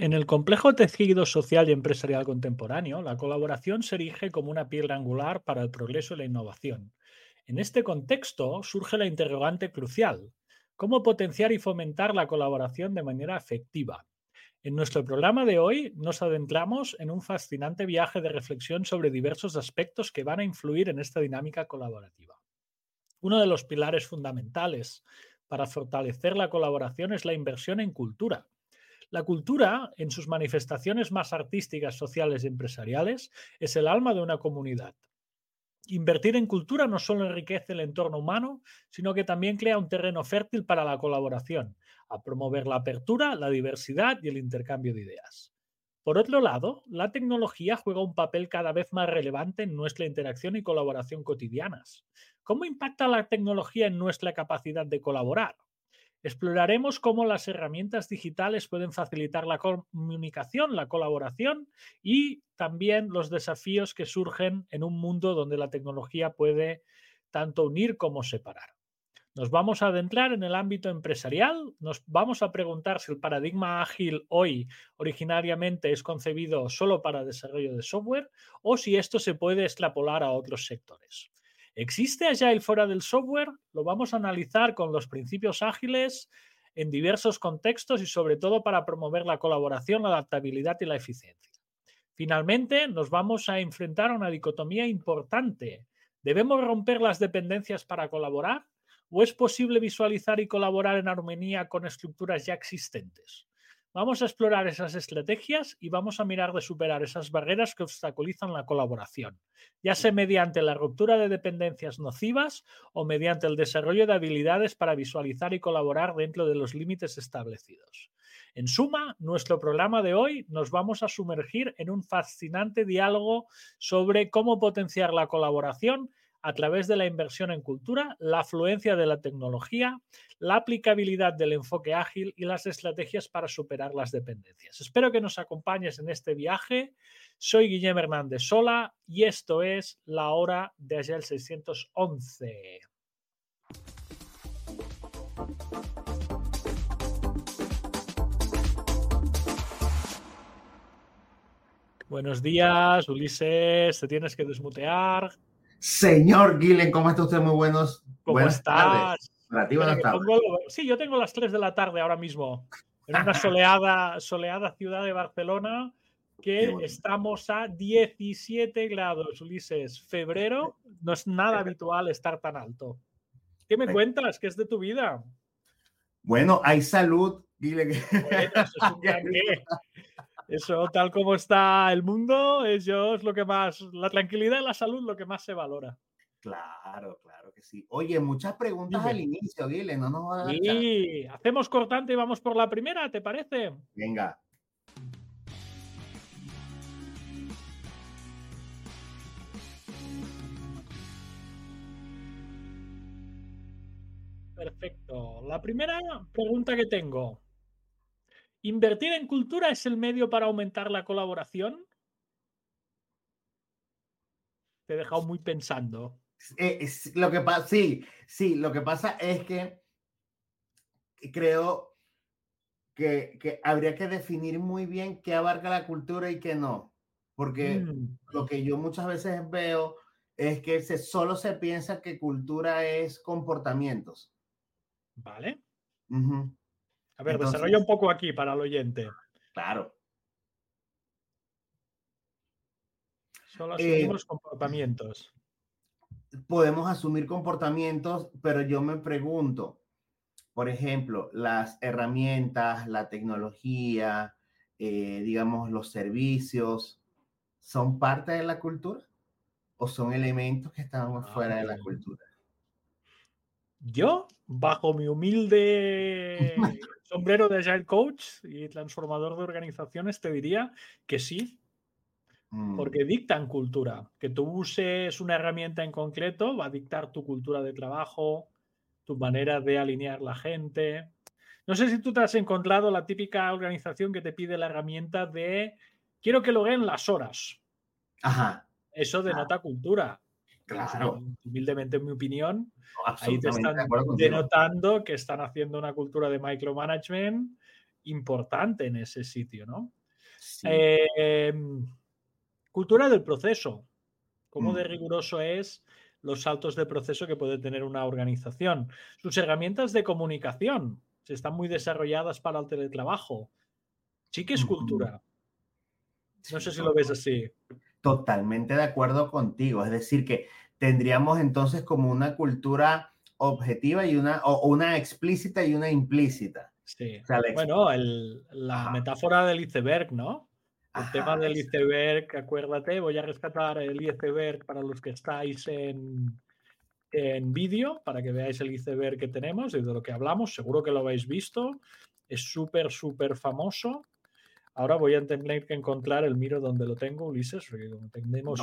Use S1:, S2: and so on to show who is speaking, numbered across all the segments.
S1: En el complejo tejido social y empresarial contemporáneo, la colaboración se erige como una piedra angular para el progreso y la innovación. En este contexto surge la interrogante crucial, ¿cómo potenciar y fomentar la colaboración de manera efectiva? En nuestro programa de hoy nos adentramos en un fascinante viaje de reflexión sobre diversos aspectos que van a influir en esta dinámica colaborativa. Uno de los pilares fundamentales para fortalecer la colaboración es la inversión en cultura. La cultura, en sus manifestaciones más artísticas, sociales y empresariales, es el alma de una comunidad. Invertir en cultura no solo enriquece el entorno humano, sino que también crea un terreno fértil para la colaboración, a promover la apertura, la diversidad y el intercambio de ideas. Por otro lado, la tecnología juega un papel cada vez más relevante en nuestra interacción y colaboración cotidianas. ¿Cómo impacta la tecnología en nuestra capacidad de colaborar? Exploraremos cómo las herramientas digitales pueden facilitar la comunicación, la colaboración y también los desafíos que surgen en un mundo donde la tecnología puede tanto unir como separar. Nos vamos a adentrar en el ámbito empresarial, nos vamos a preguntar si el paradigma ágil hoy originariamente es concebido solo para desarrollo de software o si esto se puede extrapolar a otros sectores. ¿Existe Agile fuera del software? Lo vamos a analizar con los principios ágiles en diversos contextos y sobre todo para promover la colaboración, la adaptabilidad y la eficiencia. Finalmente, nos vamos a enfrentar a una dicotomía importante. ¿Debemos romper las dependencias para colaborar? ¿O es posible visualizar y colaborar en armonía con estructuras ya existentes? Vamos a explorar esas estrategias y vamos a mirar de superar esas barreras que obstaculizan la colaboración, ya sea mediante la ruptura de dependencias nocivas o mediante el desarrollo de habilidades para visualizar y colaborar dentro de los límites establecidos. En suma, nuestro programa de hoy nos vamos a sumergir en un fascinante diálogo sobre cómo potenciar la colaboración a través de la inversión en cultura, la afluencia de la tecnología, la aplicabilidad del enfoque ágil y las estrategias para superar las dependencias. Espero que nos acompañes en este viaje. Soy Guillermo Hernández Sola y esto es la hora de Agile 611. Buenos días, Ulises. Te tienes que desmutear.
S2: Señor Guillen, ¿cómo está usted? Muy buenos.
S1: ¿Cómo estás? sí, yo tengo las 3 de la tarde ahora mismo, en una soleada, soleada ciudad de Barcelona, que estamos a 17 grados, Ulises. Febrero no es nada habitual estar tan alto. ¿Qué me cuentas? ¿Qué es de tu vida?
S2: Bueno, hay salud, Guillen.
S1: Eso, tal como está el mundo, eso es lo que más, la tranquilidad y la salud, lo que más se valora.
S2: Claro, claro que sí. Oye, muchas preguntas al inicio, Guile, no nos va a
S1: Sí, hacemos cortante y vamos por la primera, ¿te parece?
S2: Venga.
S1: Perfecto. La primera pregunta que tengo. ¿Invertir en cultura es el medio para aumentar la colaboración? Te he dejado muy pensando.
S2: Eh, lo que pasa, sí, sí, lo que pasa es que creo que, habría que definir muy bien qué abarca la cultura y qué no. Porque mm. lo que yo muchas veces veo es que se, solo se piensa que cultura es comportamientos.
S1: Vale. A ver, desarrolla un poco aquí para el oyente.
S2: Claro.
S1: Solo asumimos eh, comportamientos.
S2: Podemos asumir comportamientos, pero yo me pregunto, por ejemplo, las herramientas, la tecnología, eh, digamos, los servicios, ¿son parte de la cultura? ¿O son elementos que están ah, fuera de la cultura?
S1: Yo, bajo mi humilde sombrero de Agile Coach y transformador de organizaciones, te diría que sí, mm. porque dictan cultura. Que tú uses una herramienta en concreto va a dictar tu cultura de trabajo, tu manera de alinear la gente. No sé si tú te has encontrado la típica organización que te pide la herramienta de quiero que lo logren las horas.
S2: Ajá.
S1: Eso denota cultura.
S2: Claro.
S1: Humildemente, en mi opinión, ahí te están denotando que están haciendo una cultura de micromanagement importante en ese sitio, ¿no? Em, cultura del proceso. ¿Cómo de mm. riguroso es los saltos de proceso que puede tener una organización? Sus herramientas de comunicación, si están muy desarrolladas para el teletrabajo. Sí que es cultura. No sé si lo ves así.
S2: Totalmente de acuerdo contigo. Es decir, que tendríamos entonces como una cultura objetiva y una, o una explícita y una implícita.
S1: Sí. bueno, la metáfora del iceberg, ¿no? El tema del iceberg, acuérdate, voy a rescatar el iceberg para los que estáis en, en vídeo, para que veáis el iceberg que tenemos y de lo que hablamos. Seguro que lo habéis visto. Es súper, súper famoso. Ahora voy a tener que encontrar el miro donde lo tengo, Ulises, porque tenemos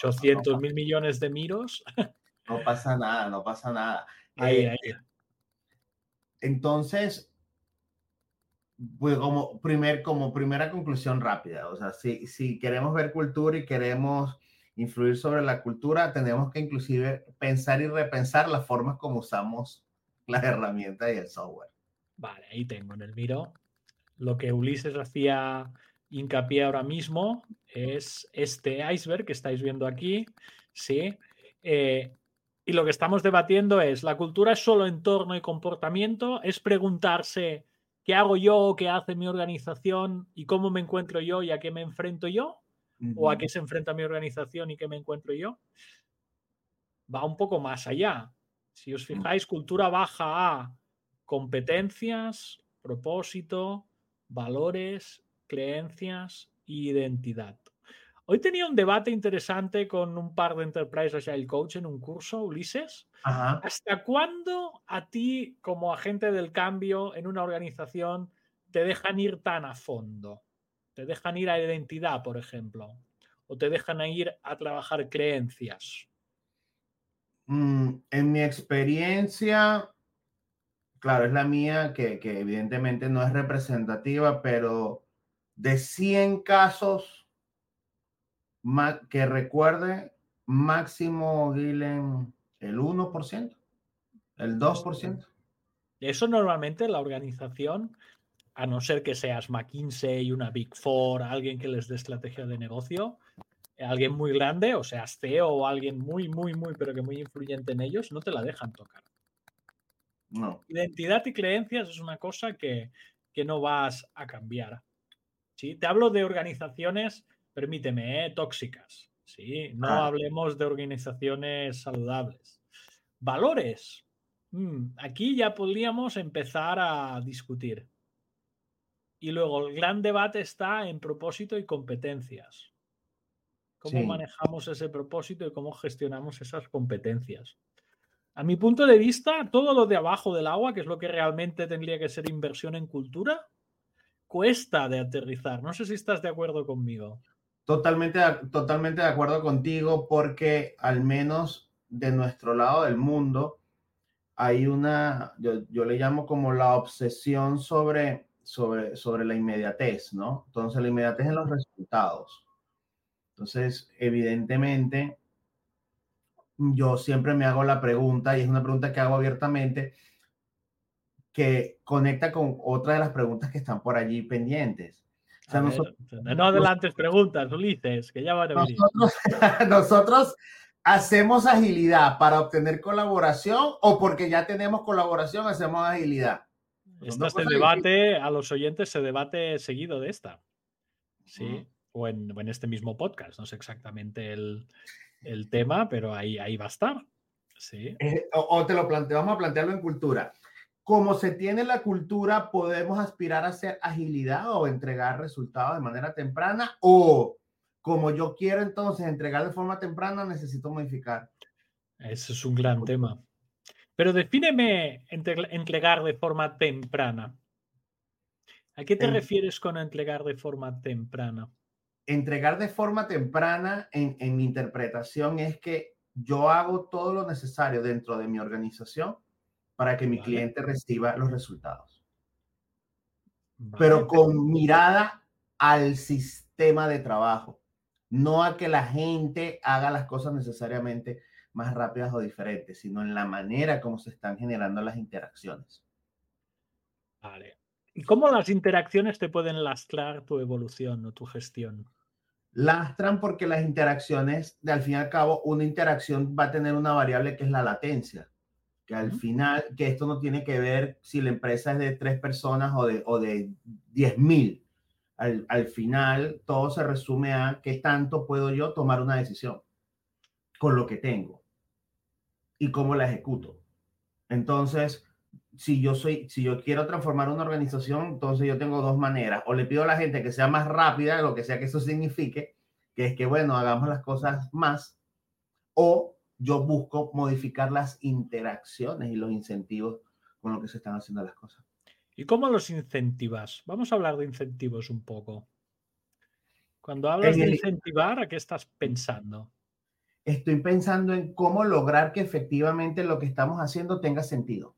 S1: 800 mil millones de miros.
S2: No pasa nada, no pasa nada.
S1: Ahí, eh, ahí.
S2: Entonces, pues como, primer, como primera conclusión rápida, o sea, si, si queremos ver cultura y queremos influir sobre la cultura, tenemos que inclusive pensar y repensar las formas como usamos las herramientas y el software.
S1: Vale, ahí tengo en el miro. Lo que Ulises hacía hincapié ahora mismo es este iceberg que estáis viendo aquí, ¿sí? Eh, y lo que estamos debatiendo es, ¿la cultura es solo entorno y comportamiento? ¿Es preguntarse qué hago yo, qué hace mi organización y cómo me encuentro yo y a qué me enfrento yo? ¿O a qué se enfrenta mi organización y qué me encuentro yo? Va un poco más allá. Si os mm. fijáis, cultura baja a competencias, propósito, valores, creencias e identidad. Hoy tenía un debate interesante con un par de Enterprise Agile Coach en un curso, Ulises. ¿Hasta cuándo a ti, como agente del cambio en una organización, te dejan ir tan a fondo? ¿Te dejan ir a identidad, por ejemplo? ¿O te dejan ir a trabajar creencias?
S2: Mm, en mi experiencia, claro, es la mía, que, evidentemente no es representativa, pero de 100 casos que recuerde máximo, Gilen, el 1%, el 2%.
S1: Eso normalmente la organización, a no ser que seas McKinsey, una Big Four, alguien que les dé estrategia de negocio, alguien muy grande, o sea, CEO o alguien muy, muy, muy, pero que muy influyente en ellos, no te la dejan tocar.
S2: No.
S1: Identidad y creencias es una cosa que, que no vas a cambiar. ¿sí? Te hablo de organizaciones permíteme, ¿eh? tóxicas. Sí, no hablemos de organizaciones saludables. Valores. Mm, aquí ya podríamos empezar a discutir. Y luego el gran debate está en propósito y competencias. ¿Cómo manejamos ese propósito y cómo gestionamos esas competencias? A mi punto de vista, todo lo de abajo del agua, que es lo que realmente tendría que ser inversión en cultura, cuesta de aterrizar. No sé si estás de acuerdo conmigo.
S2: Totalmente, totalmente de acuerdo contigo porque al menos de nuestro lado del mundo hay una, yo, le llamo como la obsesión sobre, sobre, sobre la inmediatez, ¿no? Entonces la inmediatez en los resultados. Entonces, evidentemente, yo siempre me hago la pregunta, y es una pregunta que hago abiertamente, que conecta con otra de las preguntas que están por allí pendientes
S1: no adelantes preguntas, Ulises, que ya van a
S2: venir. Nosotros, hacemos agilidad para obtener colaboración o porque ya tenemos colaboración hacemos agilidad.
S1: Este debate, a los oyentes se debate seguido de esta. Sí, o, en, este mismo podcast. No sé exactamente el, tema, pero ahí, ahí va a estar. Sí.
S2: Eh, o, te lo planteo, vamos a plantearlo en cultura como se tiene la cultura, podemos aspirar a hacer agilidad o entregar resultados de manera temprana o como yo quiero entonces entregar de forma temprana, necesito modificar.
S1: Ese es un gran tema. Pero defíneme entregar de forma temprana. ¿A qué te refieres con entregar de forma temprana?
S2: Entregar de forma temprana en, en mi interpretación es que yo hago todo lo necesario dentro de mi organización para que mi cliente reciba los resultados. Pero con mirada al sistema de trabajo, no a que la gente haga las cosas necesariamente más rápidas o diferentes, sino en la manera como se están generando las interacciones.
S1: Vale. ¿Y cómo las interacciones te pueden lastrar tu evolución o tu gestión?
S2: Lastran porque las interacciones, de al fin y al cabo, una interacción va a tener una variable que es la latencia. Que al final, que esto no tiene que ver si la empresa es de tres personas o de, o de diez mil. Al, al final, todo se resume a qué tanto puedo yo tomar una decisión con lo que tengo y cómo la ejecuto. Entonces, si yo soy, si yo quiero transformar una organización, entonces yo tengo dos maneras. O le pido a la gente que sea más rápida, lo que sea que eso signifique, que es que, bueno, hagamos las cosas más, o yo busco modificar las interacciones y los incentivos con lo que se están haciendo las cosas.
S1: ¿Y cómo los incentivas? Vamos a hablar de incentivos un poco. Cuando hablas de incentivar, ¿a qué estás pensando?
S2: Estoy pensando en cómo lograr que efectivamente lo que estamos haciendo tenga sentido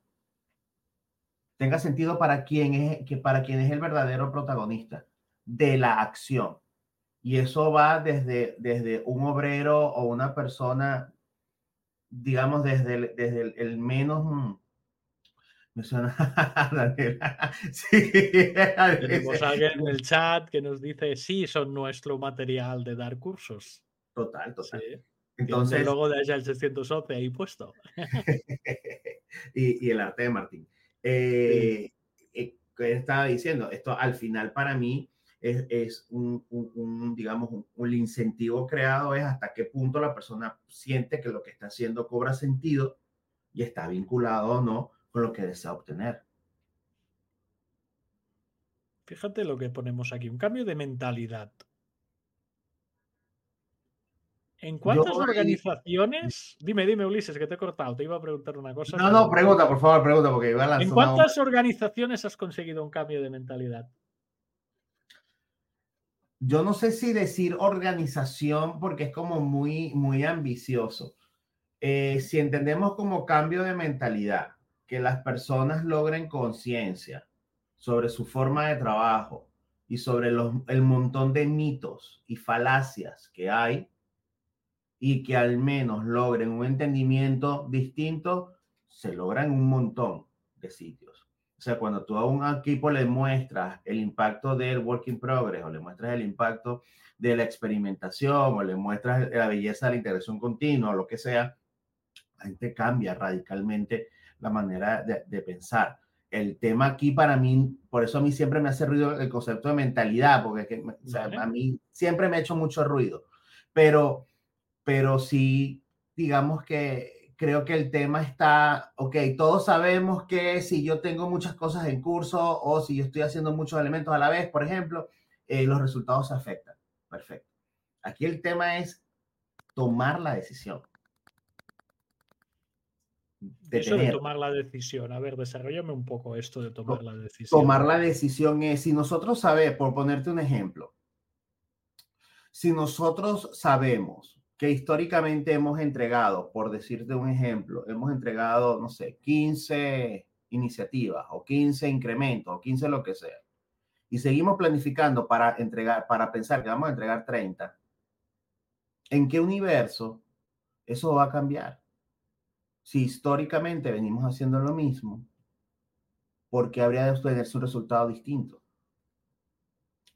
S2: tenga sentido para quien es, que para quien es el verdadero protagonista de la acción. Y eso va desde, desde un obrero o una persona, digamos, desde el, desde el, menos... Mm, me suena
S1: sí, Tenemos alguien en el chat que nos dice, sí, son nuestro material de dar cursos.
S2: Total, total.
S1: Entonces, el logo de el 611 ahí puesto.
S2: y, y el arte de Martín. Eh, eh, que estaba diciendo, esto al final para mí es, es un, un, digamos, un, incentivo creado es hasta qué punto la persona siente que lo que está haciendo cobra sentido y está vinculado o no con lo que desea obtener.
S1: Fíjate lo que ponemos aquí, un cambio de mentalidad. ¿En cuántas organizaciones? Dime, dime, Ulises, que te he cortado. Te iba a preguntar una cosa.
S2: No, no, pregunta, por favor, pregunta, porque iba
S1: a ¿En cuántas organizaciones has conseguido un cambio de mentalidad?
S2: Yo no sé si decir organización, porque es como muy, muy ambicioso. Eh, si entendemos como cambio de mentalidad, que las personas logren conciencia sobre su forma de trabajo y sobre el montón de mitos y falacias que hay, y que al menos logren un entendimiento distinto, se logran un montón de sitios. O sea, cuando tú a un equipo le muestras el impacto del work in progress o le muestras el impacto de la experimentación o le muestras la belleza de la integración continua o lo que sea, la gente cambia radicalmente la manera de, pensar. El tema aquí para mí, por eso a mí siempre me hace ruido el concepto de mentalidad, porque a mí siempre me ha hecho mucho ruido. Pero pero sí, digamos que creo que el tema está, ok, todos sabemos que si yo tengo muchas cosas en curso o si yo estoy haciendo muchos elementos a la vez, por ejemplo, eh, los resultados se afectan. Perfecto. Aquí el tema es tomar la decisión.
S1: De Eso de tomar la decisión. A ver, desarrollame un poco esto de tomar la decisión.
S2: Tomar la decisión es, si nosotros sabemos, por ponerte un ejemplo, si nosotros sabemos que históricamente hemos entregado, por decirte un ejemplo, hemos entregado, no sé, 15 iniciativas o 15 incrementos o 15 lo que sea. Y seguimos planificando para entregar, para pensar que vamos a entregar 30. ¿En qué universo eso va a cambiar? Si históricamente venimos haciendo lo mismo, ¿por qué habría de tener un resultado distinto?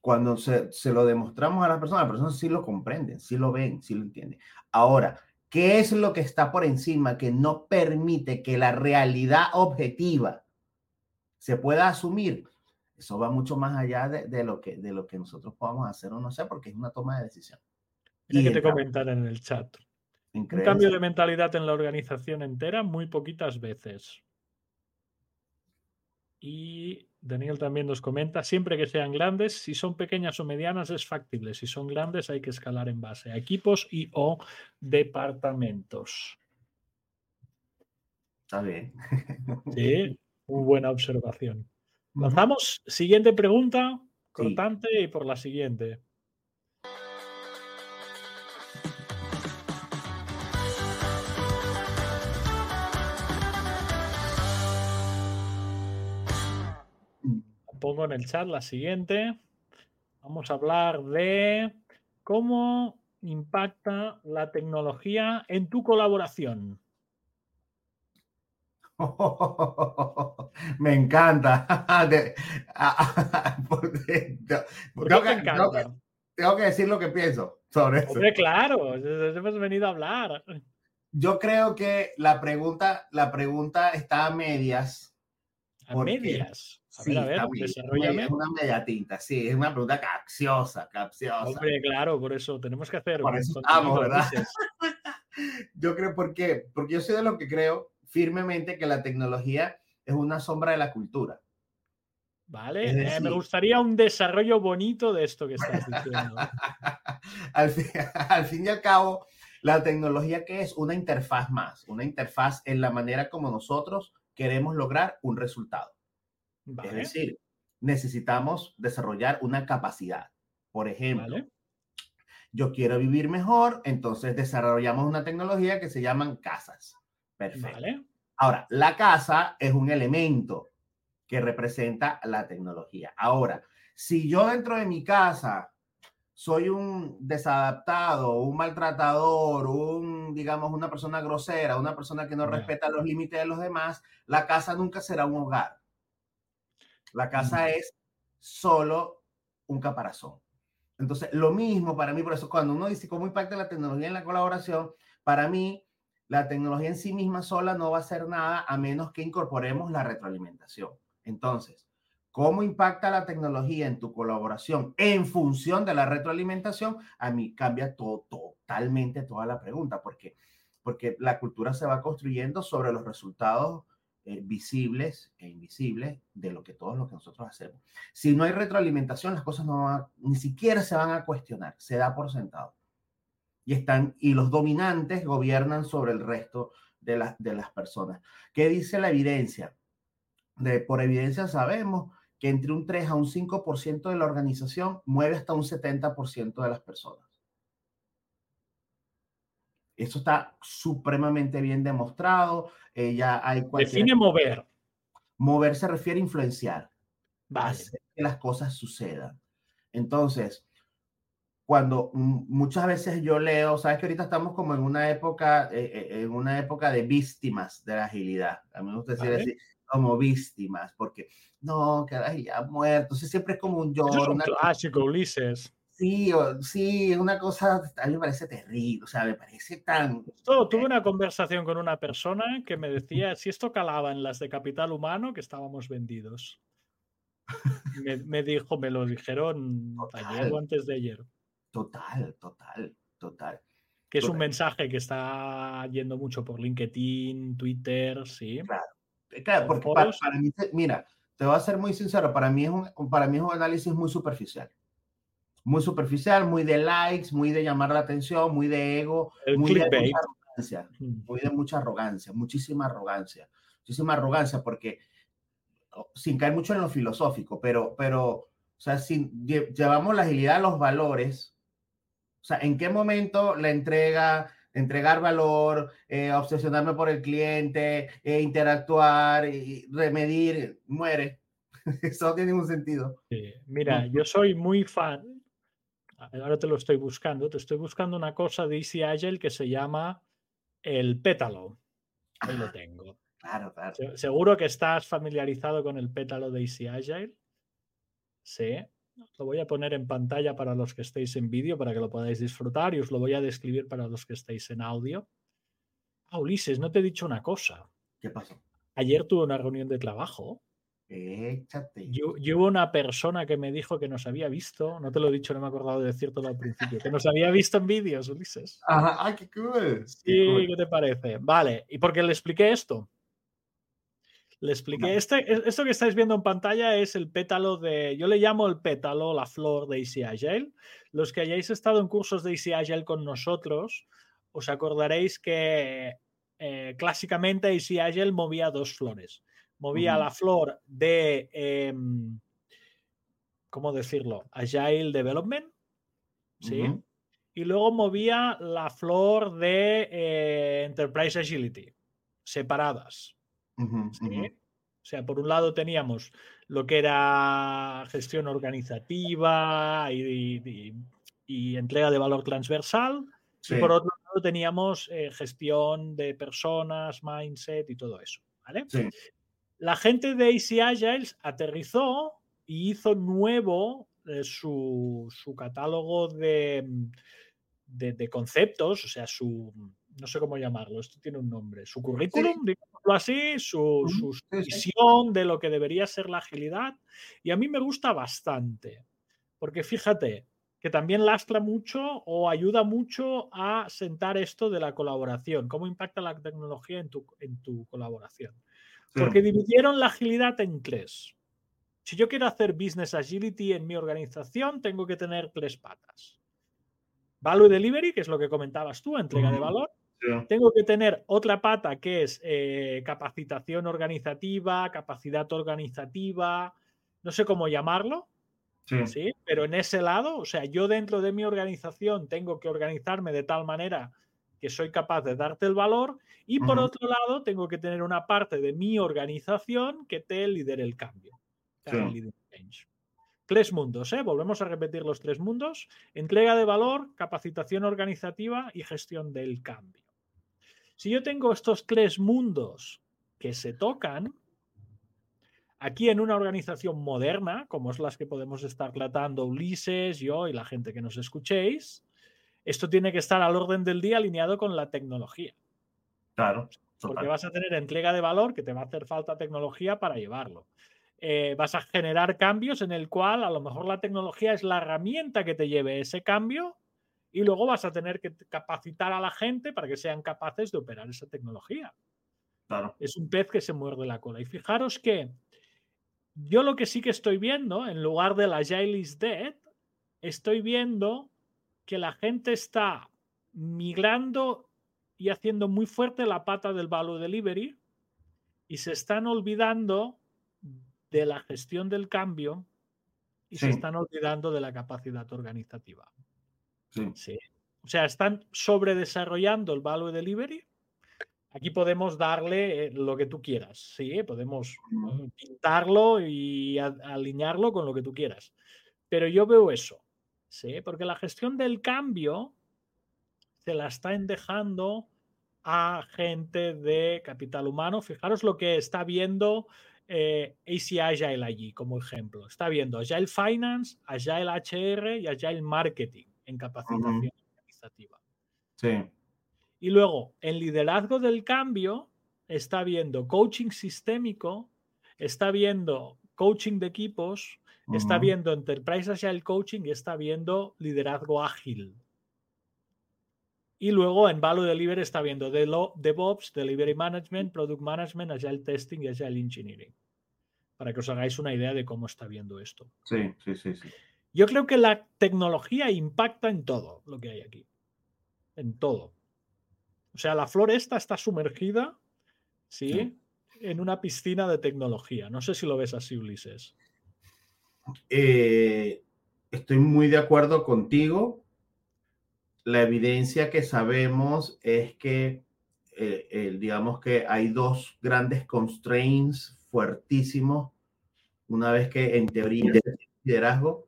S2: Cuando se, se, lo demostramos a las personas, las personas sí lo comprenden, sí lo ven, sí lo entienden. Ahora, ¿qué es lo que está por encima que no permite que la realidad objetiva se pueda asumir? Eso va mucho más allá de, de lo, que, de lo que nosotros podamos hacer o no sé, porque es una toma de decisión.
S1: Y que te comentar en el chat. Un cambio de mentalidad en la organización entera muy poquitas veces. Y Daniel también nos comenta, siempre que sean grandes, si son pequeñas o medianas es factible, si son grandes hay que escalar en base a equipos y o departamentos.
S2: Está bien.
S1: Sí, muy buena observación. Lanzamos siguiente pregunta, cortante y por la siguiente. Pongo en el chat la siguiente. Vamos a hablar de cómo impacta la tecnología en tu colaboración.
S2: me encanta. tengo, que, decir lo que pienso sobre eso.
S1: claro, hemos venido a hablar.
S2: Yo creo que la pregunta, la pregunta está a medias.
S1: ¿A medias?
S2: A ver, a ver, desarrollame. Es una media tinta, sí, es una pregunta capciosa, capciosa.
S1: Hombre, claro, por eso tenemos que hacer.
S2: Por eso estamos, ¿verdad? yo creo, ¿por qué? Porque yo soy de lo que creo firmemente que la tecnología es una sombra de la cultura.
S1: Vale, eh, me gustaría un desarrollo bonito de esto que estás diciendo.
S2: al, fin, y al cabo, la tecnología que es una interfaz más, una interfaz en la manera como nosotros queremos lograr un resultado. Es decir, necesitamos desarrollar una capacidad. Por ejemplo, yo quiero vivir mejor, entonces desarrollamos una tecnología que se llaman casas. Perfecto. Ahora, la casa es un elemento que representa la tecnología. Ahora, si yo dentro de mi casa soy un desadaptado, un maltratador, un, digamos, una persona grosera, una persona que no respeta los límites de los demás, la casa nunca será un hogar. La casa es solo un caparazón. Entonces, lo mismo para mí, por eso cuando uno dice cómo impacta la tecnología en la colaboración, para mí la tecnología en sí misma sola no va a hacer nada a menos que incorporemos la retroalimentación. Entonces, ¿cómo impacta la tecnología en tu colaboración en función de la retroalimentación? A mí cambia todo, totalmente toda la pregunta, porque, porque la cultura se va construyendo sobre los resultados eh, visibles e invisibles de lo que todos lo que nosotros hacemos. Si no hay retroalimentación, las cosas no ni siquiera se van a cuestionar, se da por sentado y, están, y los dominantes gobiernan sobre el resto de, las de las personas. ¿Qué dice la evidencia? De, por evidencia sabemos que entre un 3 a un 5% de la organización mueve hasta un 70% de las personas. Eso está supremamente bien demostrado. Eh, ya hay
S1: Define mover.
S2: Mover se refiere a influenciar, hacer que las cosas sucedan. Entonces, cuando muchas veces yo leo, sabes que ahorita estamos como en una época, eh, eh, en una época de víctimas de la agilidad. A mí me gusta decir como víctimas, porque no, que ya muerto. Entonces siempre es como un
S1: yo. Es un clásico, Ulises.
S2: Sí, sí, una cosa, a mí me parece terrible, o sea, me parece tan...
S1: tuve una conversación con una persona que me decía si esto calaba en las de Capital Humano, que estábamos vendidos. Me, me dijo, me lo dijeron ayer o antes de ayer.
S2: Total, total, total.
S1: Que es un mensaje que está yendo mucho por LinkedIn, Twitter, sí.
S2: Claro, eh, claro porque para, mí, mira, te voy a ser muy sincero, para mí, es un, para mí es un análisis muy superficial. Muy superficial, muy de likes, muy de llamar la atención, muy de ego, muy de mucha arrogancia, muy de mucha arrogancia, muchísima arrogancia, muchísima arrogancia, porque sin caer mucho en lo filosófico, pero, pero, o sea, si llevamos la agilidad a los valores, o sea, ¿en qué momento la entrega, entregar valor, eh, obsesionarme por el cliente, eh, interactuar, y remedir, muere? Eso no tiene ningún sentido.
S1: Mira, yo soy muy fan, ahora te lo estoy buscando, te estoy buscando una cosa de Easy Agile que se llama el pétalo. Ahí lo tengo.
S2: Claro, claro.
S1: Seguro que estás familiarizado con el pétalo de Easy Agile. Sí. Lo voy a poner en pantalla para los que estéis en vídeo para que lo podáis disfrutar y os lo voy a describir para los que estéis en audio. Ah, Ulises, no te he dicho una cosa.
S2: ¿Qué pasó?
S1: Ayer tuve una reunión de trabajo.
S2: Échate.
S1: Yo, hubo una persona que me dijo que nos había visto, no te lo he dicho, no me he acordado de decirlo al principio, que nos había visto en vídeos, Ulises.
S2: Ajá, ah, qué cool.
S1: Sí, ¿qué te parece? Vale, ¿y por qué le expliqué esto? Le expliqué. Este, e, esto que estáis viendo en pantalla es el pétalo de. Yo le llamo el pétalo, la flor de Easy Agile. Los que hayáis estado en cursos de Easy Agile con nosotros, os acordaréis que eh, clásicamente Easy Agile movía dos flores. Movía la flor de. Em, ¿Cómo decirlo? Agile Development. ¿Sí? Y luego movía la flor de eh, Enterprise Agility, separadas. O sea, por un lado teníamos lo que era gestión organizativa y, entrega de valor transversal, y por otro lado teníamos eh, gestión de personas, mindset y todo eso. ¿vale? La gente de AC Agiles aterrizó y hizo nuevo eh, su, catálogo de, de, conceptos, o sea, su, no sé cómo llamarlo, esto tiene un nombre, su currículum, digámoslo así, su, su visión de lo que debería ser la agilidad. Y a mí me gusta bastante, porque fíjate, que también lastra mucho o ayuda mucho a sentar esto de la colaboración, cómo impacta la tecnología en tu, en tu colaboración. Porque dividieron la agilidad en tres. Si yo quiero hacer business agility en mi organización, tengo que tener tres patas. Value delivery, que es lo que comentabas tú, entrega de valor. Tengo que tener otra pata que es eh, capacitación organizativa, capacidad organizativa, no sé cómo llamarlo, Sí. Pero en ese lado, o sea, yo dentro de mi organización tengo que organizarme de tal manera que soy capaz de darte el valor y por otro lado tengo que tener una parte de mi organización que te lidere el cambio. Tres mundos, ¿eh? Volvemos a repetir los tres mundos. Entrega de valor, capacitación organizativa y gestión del cambio. Si yo tengo estos tres mundos que se tocan, Aquí en una organización moderna, como es las que podemos estar tratando Ulises, yo y la gente que nos escuchéis, esto tiene que estar al orden del día alineado con la tecnología.
S2: Claro.
S1: Porque vas a tener entrega de valor que te va a hacer falta tecnología para llevarlo. Eh, vas a generar cambios en el cual a lo mejor la tecnología es la herramienta que te lleve ese cambio y luego vas a tener que capacitar a la gente para que sean capaces de operar esa tecnología.
S2: Claro.
S1: Es un pez que se muerde la cola. Y fijaros que yo lo que sí que estoy viendo, en lugar de la Agile is Dead, estoy viendo que la gente está migrando y haciendo muy fuerte la pata del value delivery y se están olvidando de la gestión del cambio y se están olvidando de la capacidad organizativa.
S2: Sí.
S1: O sea, están sobredesarrollando el value delivery Aquí podemos darle eh, lo que tú quieras, ¿sí? Podemos pintarlo y alinearlo con lo que tú quieras. Pero yo veo eso, ¿sí? Porque la gestión del cambio se la están dejando a gente de capital humano. Fijaros lo que está viendo eh, AC Agile allí como ejemplo. Está viendo Agile Finance, Agile HR y Agile Marketing en capacitación organizativa.
S2: Sí.
S1: Y luego, en liderazgo del cambio, está viendo coaching sistémico, está viendo coaching de equipos, está viendo Enterprise Agile Coaching y está viendo liderazgo ágil. Y luego en Value Delivery está viendo DevOps, Delivery Management, Product Management, Agile Testing y Agile Engineering. Para que os hagáis una idea de cómo está viendo esto.
S2: Sí, sí, sí, sí.
S1: Yo creo que la tecnología impacta en todo lo que hay aquí. En todo. O sea, la flor esta está sumergida, ¿sí? En una piscina de tecnología. No sé si lo ves así, Ulises.
S2: Eh, estoy muy de acuerdo contigo. La evidencia que sabemos es que, eh, digamos que hay dos grandes constraints fuertísimos una vez que en teoría liderazgo,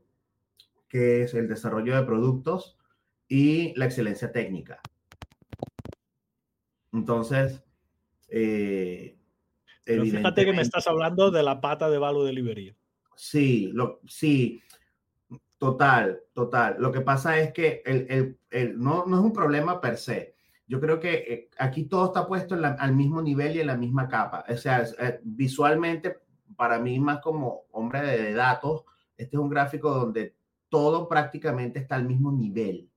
S2: que es el desarrollo de productos y la excelencia técnica. Entonces, eh,
S1: fíjate que me estás hablando de la pata de Value Delivery.
S2: Sí, lo, sí, total, total. Lo que pasa es que el, el, no, no, es un problema per se. Yo creo que eh, aquí todo está puesto al mismo nivel y en la misma capa. O sea, eh, visualmente, para mí, más como hombre de datos, este es un gráfico donde todo prácticamente está al mismo nivel.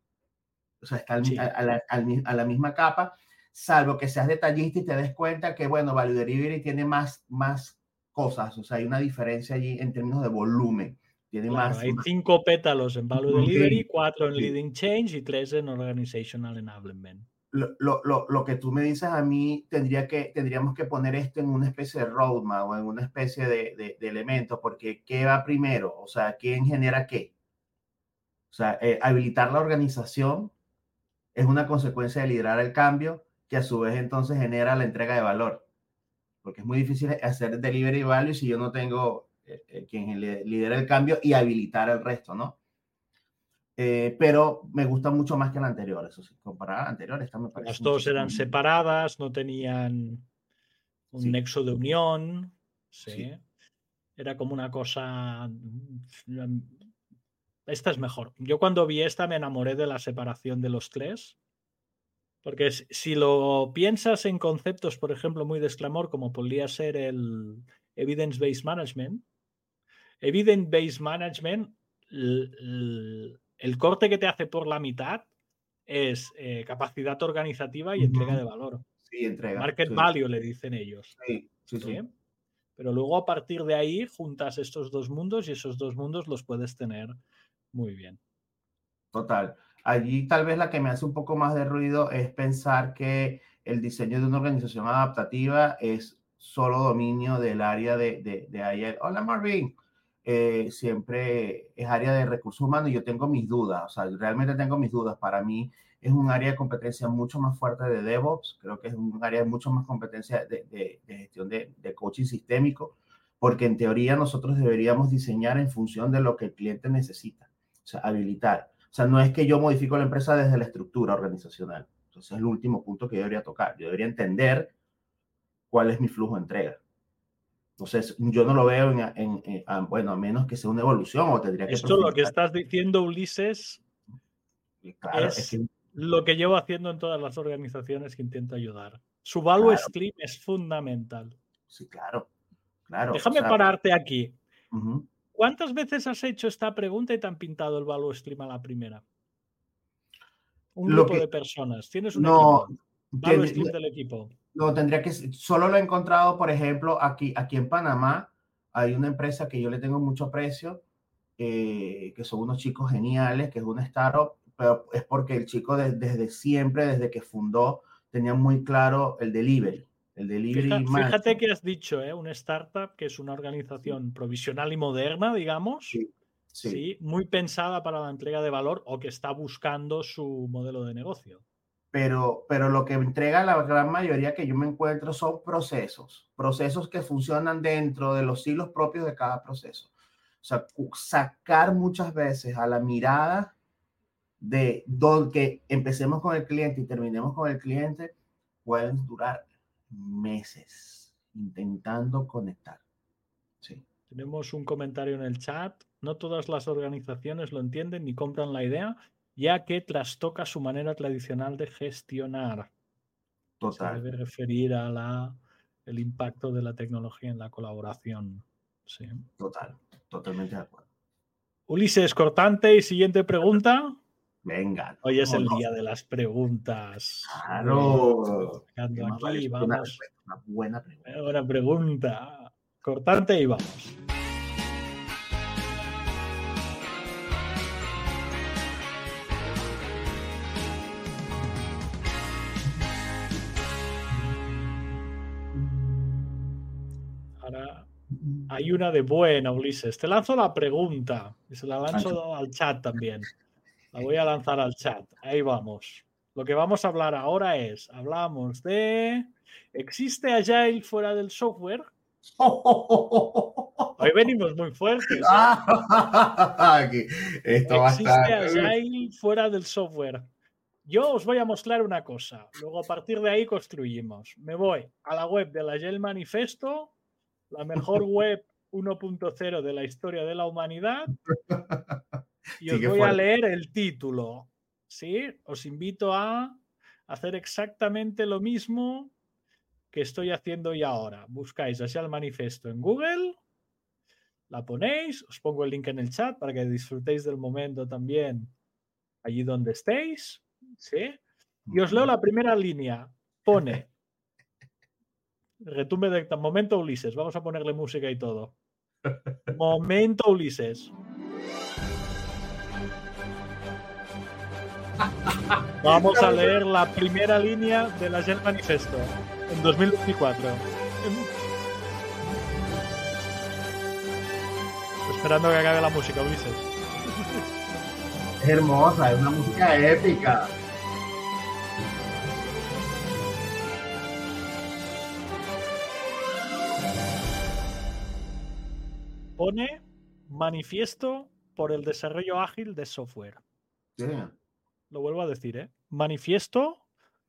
S2: O sea, está a la misma capa salvo que seas detallista y te des cuenta que, bueno, Value Delivery tiene más, más cosas, o sea, hay una diferencia allí en términos de volumen. Tiene más,
S1: hay cinco pétalos en Value Delivery, cuatro en Leading Change y tres en Organizational Enablement.
S2: Lo, lo, lo, que tú me dices a mí, tendría que, tendríamos que poner esto en una especie de roadmap o en una especie de, de, de elementos, porque ¿qué va primero? O sea, ¿quién genera qué? O sea, eh, habilitar la organización es una consecuencia de liderar el cambio que a su vez entonces genera la entrega de valor. Porque es muy difícil hacer delivery value si yo no tengo eh, eh, quien lidera el cambio y habilitar el resto, ¿no? Eh, pero me gusta mucho más que la anterior, eso sí, comparada a la anterior, esta me parece.
S1: Las dos eran separadas, no tenían un nexo de unión. Sí. Era como una cosa. Mm, esta es mejor. Yo cuando vi esta me enamoré de la separación de los tres. Porque si lo piensas en conceptos, por ejemplo, muy de exclamor, como podría ser el Evidence-Based Management, Evidence-Based Management, el, corte que te hace por la mitad es eh, capacidad organizativa y entrega de valor.
S2: Sí, entrega.
S1: Market value, le dicen ellos.
S2: Sí, sí, sí.
S1: Pero luego a partir de ahí juntas estos dos mundos y esos dos mundos los puedes tener muy bien.
S2: Total. Allí tal vez la que me hace un poco más de ruido es pensar que el diseño de una organización adaptativa es solo dominio del área de, de, de Hola Marvin, eh, siempre es área de recursos humanos y yo tengo mis dudas, o sea, realmente tengo mis dudas. Para mí es un área de competencia mucho más fuerte de DevOps, creo que es un área de mucho más competencia de, de, de gestión de, coaching sistémico, porque en teoría nosotros deberíamos diseñar en función de lo que el cliente necesita, o sea, habilitar. O sea, no es que yo modifico la empresa desde la estructura organizacional. Entonces es el último punto que yo debería tocar. Yo debería entender cuál es mi flujo de entrega. Entonces, yo no lo veo en, bueno, a menos que sea una evolución o tendría que...
S1: Esto lo que estás diciendo, Ulises, es, lo que llevo haciendo en todas las organizaciones que intento ayudar. Su value stream es fundamental.
S2: Sí, claro, claro.
S1: Déjame pararte aquí. ¿Cuántas veces has hecho esta pregunta y te han pintado el value stream a la primera? Un grupo de personas. ¿Tienes un
S2: no,
S1: equipo? Value stream del equipo.
S2: No, tendría que... Solo lo he encontrado, por ejemplo, aquí, aquí en Panamá. Hay una empresa que yo le tengo mucho aprecio, eh, que son unos chicos geniales, que es una startup, pero es porque el chico desde siempre, desde que fundó, tenía muy claro el delivery. El delivery
S1: fíjate, que has dicho, ¿eh? una startup que es una organización provisional y moderna, digamos. Sí, muy pensada para la entrega de valor o que está buscando su modelo de negocio.
S2: Pero, pero lo que entrega la gran mayoría que yo me encuentro son procesos, procesos que funcionan dentro de los hilos propios de cada proceso. O sea, sacar muchas veces a la mirada de donde empecemos con el cliente y terminemos con el cliente pueden durar meses intentando conectar. Sí.
S1: Tenemos un comentario en el chat. No todas las organizaciones lo entienden ni compran la idea, ya que trastoca su manera tradicional de gestionar.
S2: Total.
S1: Se debe referir a la, el impacto de la tecnología en la colaboración. Sí.
S2: Total, totalmente de acuerdo.
S1: Ulises, cortante y siguiente pregunta.
S2: Venga.
S1: Hoy es el día de las preguntas.
S2: Claro.
S1: Aquí, vamos.
S2: Una, buena pregunta.
S1: Buena pregunta. Cortante y vamos. Ahora hay una de buena, Ulises. Te lanzo la pregunta y se la lanzo al chat también. La voy a lanzar al chat. Ahí vamos. Lo que vamos a hablar ahora es, hablamos de, ¿existe Agile fuera del software? Hoy venimos muy fuertes.
S2: ¿eh?
S1: ¿Existe Agile fuera del software? Yo os voy a mostrar una cosa. Luego a partir de ahí construimos. Me voy a la web del Agile Manifesto, la mejor web 1.0 de la historia de la humanidad. Y os voy a leer el título. ¿sí? Os invito a hacer exactamente lo mismo que estoy haciendo ya ahora. Buscáis así el manifiesto en Google, la ponéis, os pongo el link en el chat para que disfrutéis del momento también allí donde estéis. ¿sí? Y os leo la primera línea. Pone. Retumbe de momento Ulises. Vamos a ponerle música y todo. Momento Ulises. Vamos a leer la primera línea de la Shell Manifesto en 2024. Esperando que acabe la música, Ulises.
S2: Es hermosa, es una música épica.
S1: Pone manifiesto por el desarrollo ágil de software.
S2: Sí
S1: lo vuelvo a decir, ¿eh? Manifiesto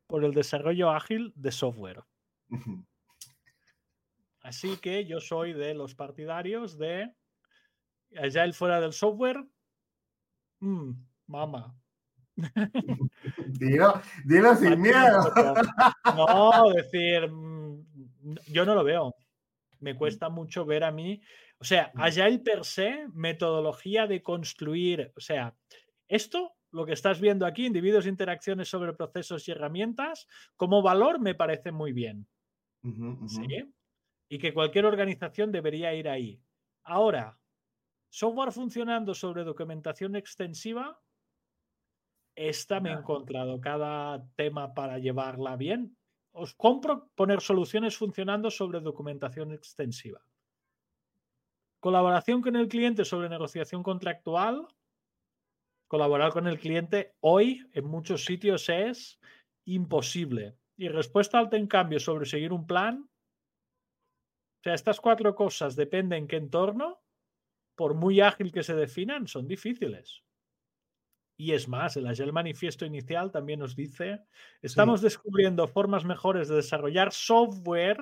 S1: por el desarrollo ágil de software. Así que yo soy de los partidarios de Agile fuera del software. Mm, mama.
S2: dilo, dilo sin miedo.
S1: No, decir, mm, yo no lo veo. Me cuesta mucho ver a mí. O sea, Agile per se, metodología de construir. O sea, esto, lo que estás viendo aquí, individuos, interacciones sobre procesos y herramientas, como valor me parece muy bien. ¿Sí? Y que cualquier organización debería ir ahí. Ahora, software funcionando sobre documentación extensiva, esta me he encontrado cada tema para llevarla bien. Os compro poner soluciones funcionando sobre documentación extensiva. Colaboración con el cliente sobre negociación contractual. Colaborar con el cliente hoy en muchos sitios es imposible. Y respuesta alta en cambio sobre seguir un plan. O sea, estas cuatro cosas dependen en qué entorno, por muy ágil que se definan, son difíciles. Y es más, el Agile Manifiesto inicial también nos dice, estamos descubriendo formas mejores de desarrollar software,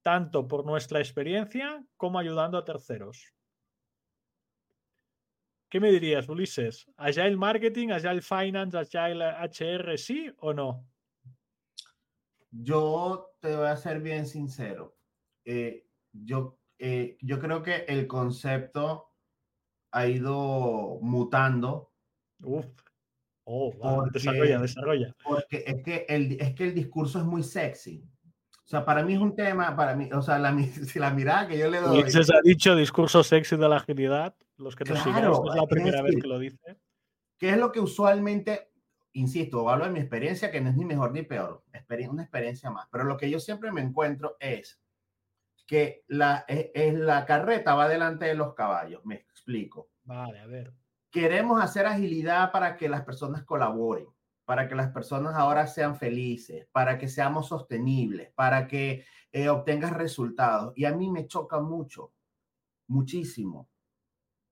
S1: tanto por nuestra experiencia como ayudando a terceros. ¿Qué me dirías, Ulises? ¿Agile Marketing, Agile Finance, Agile HR, sí o no?
S2: Yo te voy a ser bien sincero. Eh, yo, eh, yo creo que el concepto ha ido mutando
S1: Uf. Oh, desarrolla, desarrolla.
S2: Porque es que, el, es que el discurso es muy sexy. O sea, para mí es un tema, para mí, o sea, la, si la mirada que yo le doy.
S1: se ha dicho discurso sexy de la agilidad, los que nos claro, es la primera vez que lo dice.
S2: ¿Qué es lo que usualmente, insisto, hablo de mi experiencia, que no es ni mejor ni peor, una experiencia más, pero lo que yo siempre me encuentro es que la, es, es la carreta va delante de los caballos, me explico.
S1: Vale, a ver
S2: queremos hacer agilidad para que las personas colaboren, para que las personas ahora sean felices, para que seamos sostenibles, para que eh, obtengas resultados. Y a mí me choca mucho, muchísimo.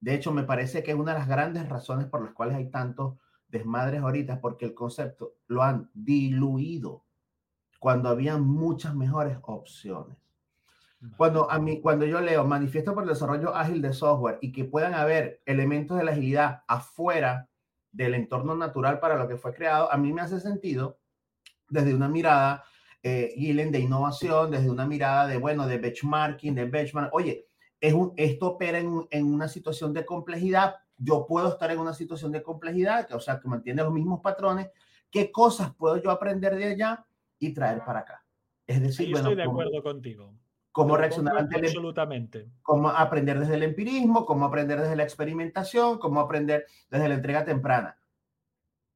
S2: De hecho, me parece que es una de las grandes razones por las cuales hay tantos desmadres ahorita, porque el concepto lo han diluido cuando había muchas mejores opciones. Cuando, a mí, cuando yo leo manifiesto por el desarrollo ágil de software y que puedan haber elementos de la agilidad afuera del entorno natural para lo que fue creado, a mí me hace sentido desde una mirada, eh, de innovación, desde una mirada de, bueno, de benchmarking, de benchmark. Oye, es un, esto opera en, en, una situación de complejidad. Yo puedo estar en una situación de complejidad, que, o sea, que mantiene los mismos patrones. ¿Qué cosas puedo yo aprender de allá y traer para acá?
S1: Es decir, bueno, estoy de acuerdo contigo
S2: cómo reaccionar ante
S1: el, absolutamente.
S2: cómo aprender desde el empirismo, cómo aprender desde la experimentación, cómo aprender desde la entrega temprana.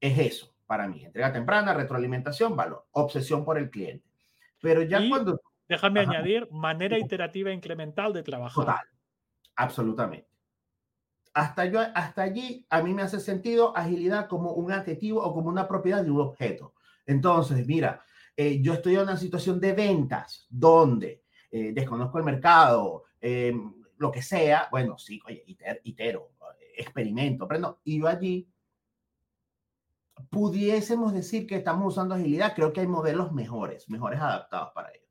S2: Es eso para mí, entrega temprana, retroalimentación, valor, obsesión por el cliente. Pero ya cuando...
S1: Déjame añadir manera iterativa e incremental de trabajar.
S2: Total, absolutamente. Hasta, yo, hasta allí a mí me hace sentido agilidad como un adjetivo o como una propiedad de un objeto. Entonces, mira, eh, yo estoy en una situación de ventas donde eh, desconozco el mercado, eh, lo que sea, bueno, sí, oye, itero, experimento, aprendo. Y yo allí pudiésemos decir que estamos usando agilidad, creo que hay modelos mejores, mejores adaptados para ello.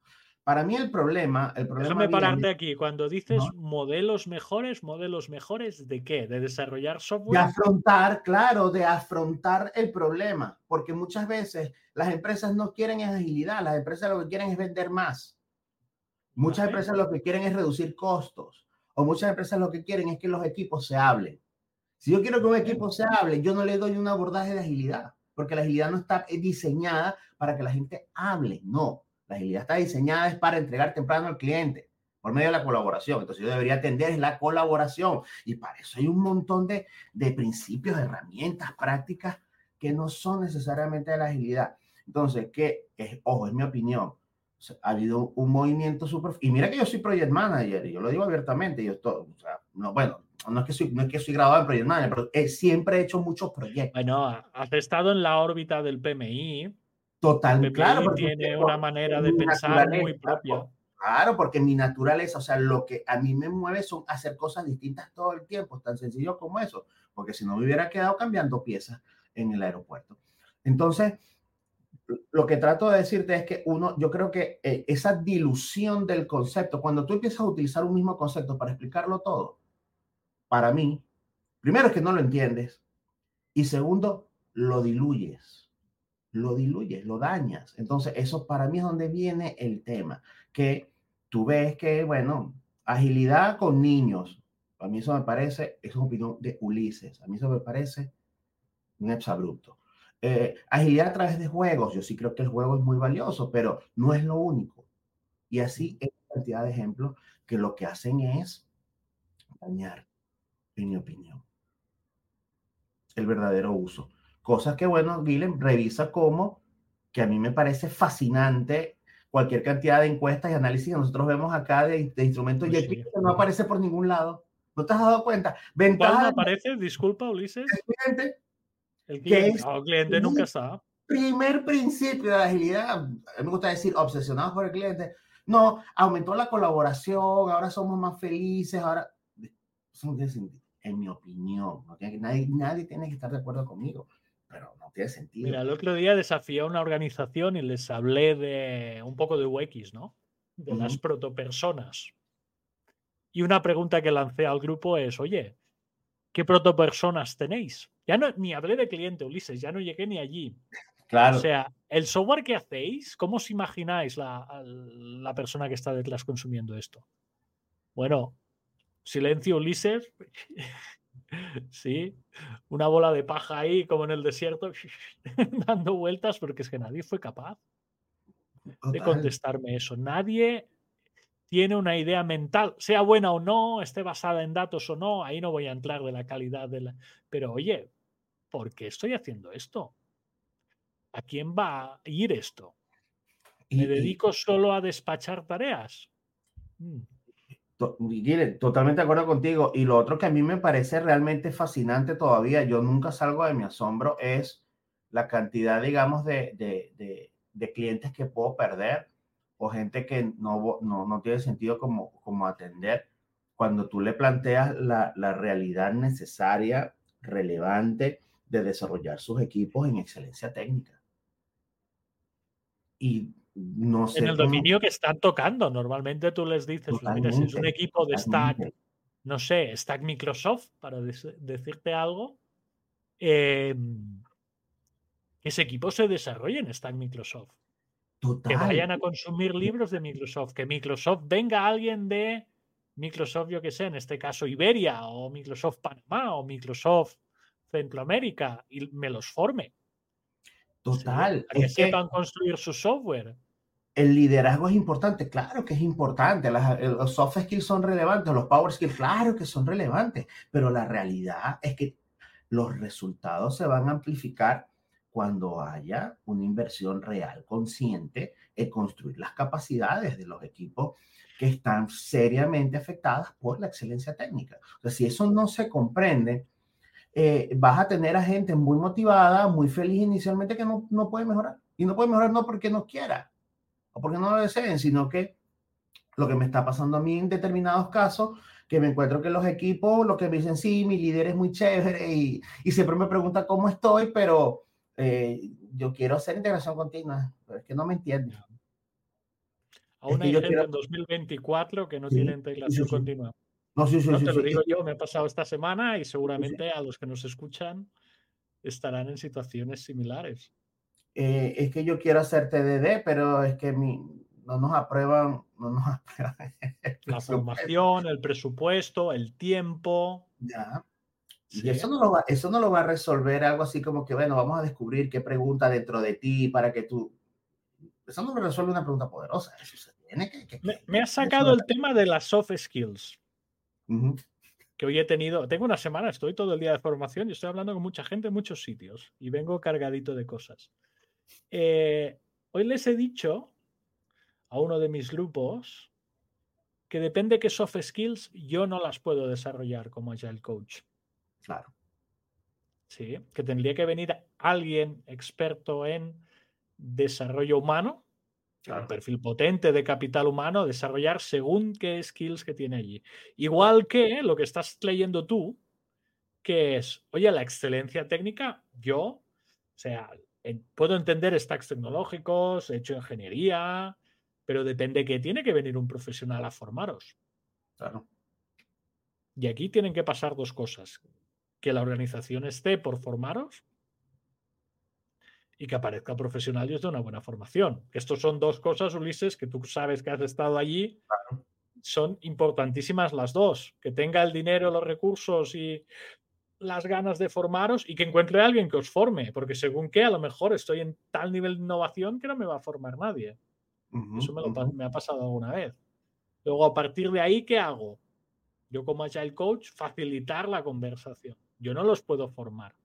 S2: Para mí el problema, el problema
S1: Déjame pararte aquí. Cuando dices modelos mejores, modelos mejores de qué? De desarrollar software.
S2: De afrontar, claro, de afrontar el problema, porque muchas veces las empresas no quieren agilidad, las empresas lo que quieren es vender más. Muchas empresas lo que quieren es reducir costos o muchas empresas lo que quieren es que los equipos se hablen. Si yo quiero que un equipo se hable, yo no le doy un abordaje de agilidad, porque la agilidad no está diseñada para que la gente hable, no. La agilidad está diseñada es para entregar temprano al cliente por medio de la colaboración. Entonces yo debería atender la colaboración y para eso hay un montón de, de principios, herramientas, prácticas que no son necesariamente de la agilidad. Entonces, que es, ojo, es mi opinión ha habido un movimiento súper... Y mira que yo soy project manager, y yo lo digo abiertamente, yo estoy, o sea, no, bueno, no es que soy, no es que soy graduado en project manager, pero he, siempre he hecho muchos proyectos.
S1: Bueno, has estado en la órbita del PMI.
S2: Total, claro.
S1: Tiene una manera de pensar muy propia.
S2: Claro, porque mi naturaleza, o sea, lo que a mí me mueve son hacer cosas distintas todo el tiempo, tan sencillo como eso, porque si no me hubiera quedado cambiando piezas en el aeropuerto. Entonces, lo que trato de decirte es que uno, yo creo que eh, esa dilución del concepto, cuando tú empiezas a utilizar un mismo concepto para explicarlo todo, para mí, primero es que no lo entiendes y segundo, lo diluyes, lo diluyes, lo dañas. Entonces, eso para mí es donde viene el tema, que tú ves que, bueno, agilidad con niños, a mí eso me parece, es una opinión de Ulises, a mí eso me parece un exabrupto. Eh, agilidad a través de juegos, yo sí creo que el juego es muy valioso, pero no es lo único. Y así hay cantidad de ejemplos que lo que hacen es dañar, en mi opinión, el verdadero uso. Cosas que, bueno, Guilhem revisa como que a mí me parece fascinante cualquier cantidad de encuestas y análisis que nosotros vemos acá de, instrumentos pues y que no aparece por ningún lado. ¿No te has dado cuenta?
S1: Ventaja no aparece? Disculpa, Ulises. El cliente, el cliente nunca está.
S2: Primer principio de agilidad, a mí me gusta decir obsesionados por el cliente. No, aumentó la colaboración, ahora somos más felices, ahora... En mi opinión, nadie, nadie tiene que estar de acuerdo conmigo, pero no tiene sentido.
S1: Mira, el otro día desafié a una organización y les hablé de un poco de UX, ¿no? De las protopersonas. Y una pregunta que lancé al grupo es, oye, ¿qué protopersonas tenéis? Ya no, ni hablé de cliente, Ulises, ya no llegué ni allí. Claro. O sea, el software que hacéis, ¿cómo os imagináis la, la persona que está detrás consumiendo esto? Bueno, silencio, Ulises. sí, una bola de paja ahí, como en el desierto, dando vueltas, porque es que nadie fue capaz de contestarme eso. Nadie tiene una idea mental, sea buena o no, esté basada en datos o no, ahí no voy a entrar de la calidad de la... Pero oye, ¿por qué estoy haciendo esto? ¿A quién va a ir esto? ¿Me dedico solo a despachar tareas?
S2: Mm. Totalmente de acuerdo contigo. Y lo otro que a mí me parece realmente fascinante todavía, yo nunca salgo de mi asombro, es la cantidad, digamos, de, de, de, clientes que puedo perder o gente que no, no, no tiene sentido como, como atender cuando tú le planteas la, la realidad necesaria, relevante de desarrollar sus equipos en excelencia técnica. Y no sé.
S1: En el dominio que están tocando, normalmente tú les dices, pues mira, si es un equipo de Stack, no sé, Stack Microsoft, para decirte algo, em, ese equipo se desarrolle en Stack Microsoft. Que vayan a consumir libros de Microsoft, que Microsoft venga alguien de Microsoft, yo que sé, en este caso Iberia o Microsoft Panamá o Microsoft Centroamérica y me los forme.
S2: Total.
S1: que sepan construir su software.
S2: El liderazgo es importante, claro que es importante. los soft skills son relevantes, los power skills, claro que son relevantes, pero la realidad es que los resultados se van a amplificar cuando haya una inversión real, consciente en construir las capacidades de los equipos que están seriamente afectadas por la excelencia técnica. O sea, si eso no se comprende, eh, vas a tener a gente muy motivada, muy feliz inicialmente que no, no puede mejorar. Y no puede mejorar no porque no quiera o porque no lo deseen, sino que lo que me está pasando a mí en determinados casos, que me encuentro que los equipos, lo que me dicen, sí, mi líder es muy chévere y, y siempre me pregunta cómo estoy, pero eh, yo quiero hacer integración continua, pero es que no me entiende.
S1: Aún hay gente en 2024 que no tiene integración continua. No, sí, sí, no te lo digo yo, me he pasado esta semana y seguramente a los que nos escuchan estarán en situaciones similares.
S2: Eh, es que yo quiero hacer TDD, pero es que mi, no nos aprueban, no nos aprueban
S1: la formación, el presupuesto, el tiempo.
S2: Ya. Y eso no, lo va, eso no lo va a resolver algo así como que, bueno, vamos a descubrir qué pregunta dentro de ti para que tú... Eso no lo resuelve una pregunta poderosa. Eso se tiene que...
S1: me, ha sacado el tema de las soft skills. Que hoy he tenido, tengo una semana, estoy todo el día de formación y estoy hablando con mucha gente en muchos sitios y vengo cargadito de cosas. Eh, hoy les he dicho a uno de mis grupos que depende qué soft skills yo no las puedo desarrollar como Agile Coach.
S2: Claro.
S1: Sí, que tendría que venir alguien experto en desarrollo humano, un perfil potente de capital humano, desarrollar según qué skills que tiene allí. Igual que lo que estás leyendo tú, que es, oye, la excelencia técnica, yo, o sea, puedo entender stacks tecnológicos, he hecho ingeniería, pero depende que tiene que venir un profesional a formaros.
S2: Claro.
S1: Y aquí tienen que pasar dos cosas. Que la organización esté por formaros y que aparezca profesional y os dé una buena formación. Estos son dos cosas, Ulises, que tú sabes que has estado allí. Son importantísimas las dos. Que tenga el dinero, los recursos y las ganas de formaros y que encuentre a alguien que os forme, porque según qué, a lo mejor estoy en tal nivel de innovación que no me va a formar nadie. Eso me, me ha pasado alguna vez. Luego, a partir de ahí, ¿qué hago? Yo como Agile Coach, facilitar la conversación. Yo no los puedo formar.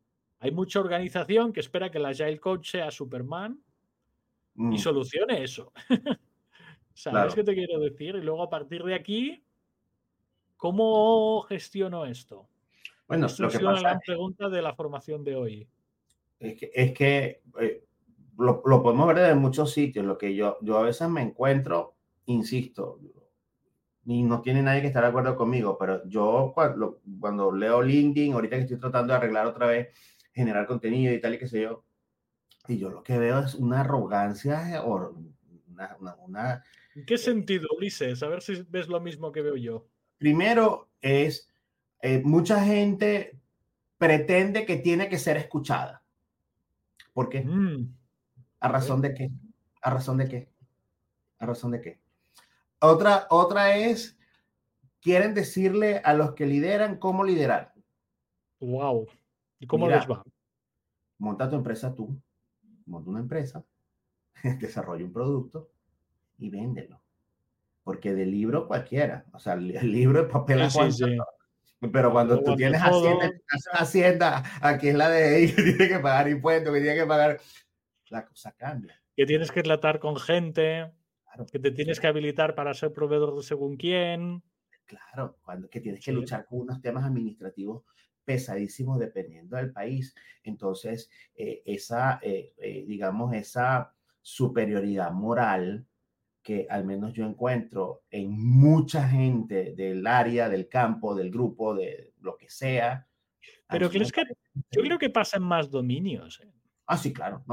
S1: Hay mucha organización que espera que el Agile Coach sea Superman y mm. solucione eso. ¿Sabes qué te quiero decir? Y luego a partir de aquí, ¿cómo gestiono esto?
S2: Bueno,
S1: lo que pasa es la pregunta de la formación de hoy.
S2: Es que, es que eh, lo, lo, podemos ver en muchos sitios. Lo que yo, yo a veces me encuentro, insisto, y no tiene nadie que estar de acuerdo conmigo, pero yo cuando, cuando leo LinkedIn, ahorita que estoy tratando de arreglar otra vez generar contenido y tal y qué sé yo. Y yo lo que veo es una arrogancia o una, una,
S1: ¿En qué sentido, Ulises? A ver si ves lo mismo que veo yo.
S2: Primero es, eh, mucha gente pretende que tiene que ser escuchada. ¿Por qué? Mm. ¿A razón de qué? ¿A razón de qué? ¿A razón de qué? Otra, otra es, quieren decirle a los que lideran cómo liderar.
S1: Wow. ¿Y cómo les va?
S2: Monta tu empresa tú, monta una empresa, desarrolla un producto y véndelo. Porque del libro cualquiera, o sea, el, libro es papel Pero cuando tú tienes hacienda, hacienda, aquí es la de ellos, que tiene que pagar impuestos, que tiene que pagar, la cosa cambia.
S1: Que tienes que tratar con gente, que te tienes que habilitar para ser proveedor de según quién.
S2: Claro, cuando que tienes que luchar con unos temas administrativos pesadísimos dependiendo del país. Entonces, eh, esa, eh, eh, digamos, esa superioridad moral que al menos yo encuentro en mucha gente del área, del campo, del grupo, de lo que sea.
S1: Pero crees que yo creo que pasan más dominios.
S2: Ah, sí, claro.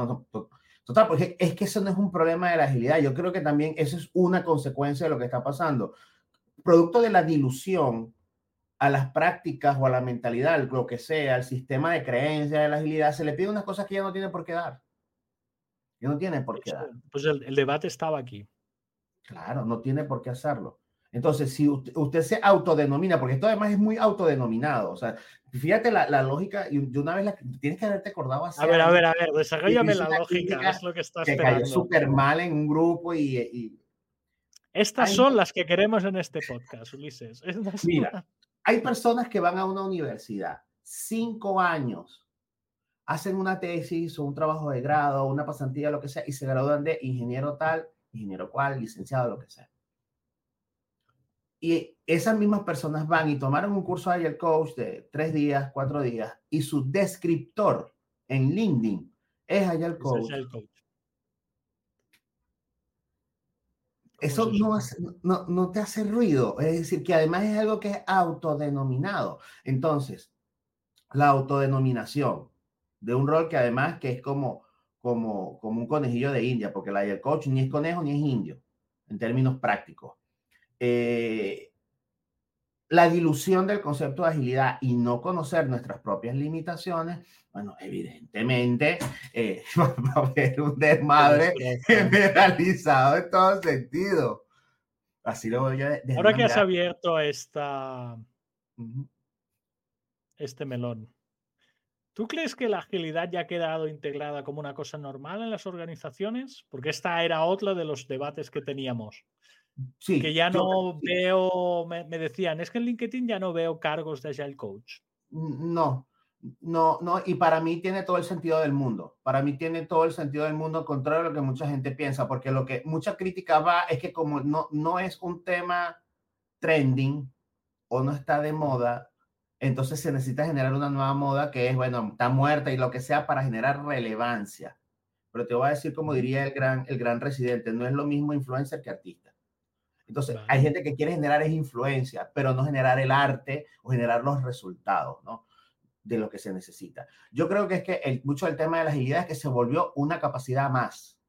S2: total, porque es que eso no es un problema de la agilidad. Yo creo que también eso es una consecuencia de lo que está pasando. Producto de la dilución a las prácticas o a la mentalidad, lo que sea, al sistema de creencia de la agilidad, se le pide unas cosas que ya no tiene por qué dar. Ya no tiene por qué dar.
S1: Pues el, debate estaba aquí.
S2: Claro, no tiene por qué hacerlo. Entonces, si usted, se autodenomina, porque esto además es muy autodenominado, o sea, fíjate la, lógica, y de una vez la, tienes que haberte acordado
S1: así. A ver, a ver, a ver, desarrollame la lógica, es lo que estás
S2: que cayó súper mal en un grupo y...
S1: Estas son las que queremos en este podcast, Ulises.
S2: Mira, hay personas que van a una universidad cinco años, hacen una tesis o un trabajo de grado, una pasantía, lo que sea, y se gradúan de ingeniero tal, ingeniero cual, licenciado, lo que sea. Y esas mismas personas van y tomaron un curso de el coach de tres días, cuatro días, y su descriptor en LinkedIn es coach. coach. Eso no, no, no, te hace ruido, es decir, que además es algo que es autodenominado. Entonces, la autodenominación de un rol que además que es como, como, como un conejillo de India, porque la del coach ni es conejo ni es indio, en términos prácticos. Eh, la dilución del concepto de agilidad y no conocer nuestras propias limitaciones, bueno, evidentemente eh, va a haber un desmadre generalizado en todo sentido. Así lo voy a
S1: Ahora que has abierto esta, este melón, ¿tú crees que la agilidad ya ha quedado integrada como una cosa normal en las organizaciones? Porque esta era otra de los debates que teníamos. Sí, que ya no veo, me, decían, es que en LinkedIn ya no veo cargos de Agile Coach.
S2: No, no, no, y para mí tiene todo el sentido del mundo. Para mí tiene todo el sentido del mundo, contrario a lo que mucha gente piensa, porque lo que mucha crítica va es que como no, no es un tema trending o no está de moda, entonces se necesita generar una nueva moda que es, bueno, está muerta y lo que sea para generar relevancia. Pero te voy a decir, como diría el gran, el gran residente, no es lo mismo influencer que artista. Entonces, hay gente que quiere generar esa influencia, pero no generar el arte o generar los resultados, ¿no? de lo que se necesita. Yo creo que es que el, mucho del tema de la agilidad es que se volvió una capacidad más.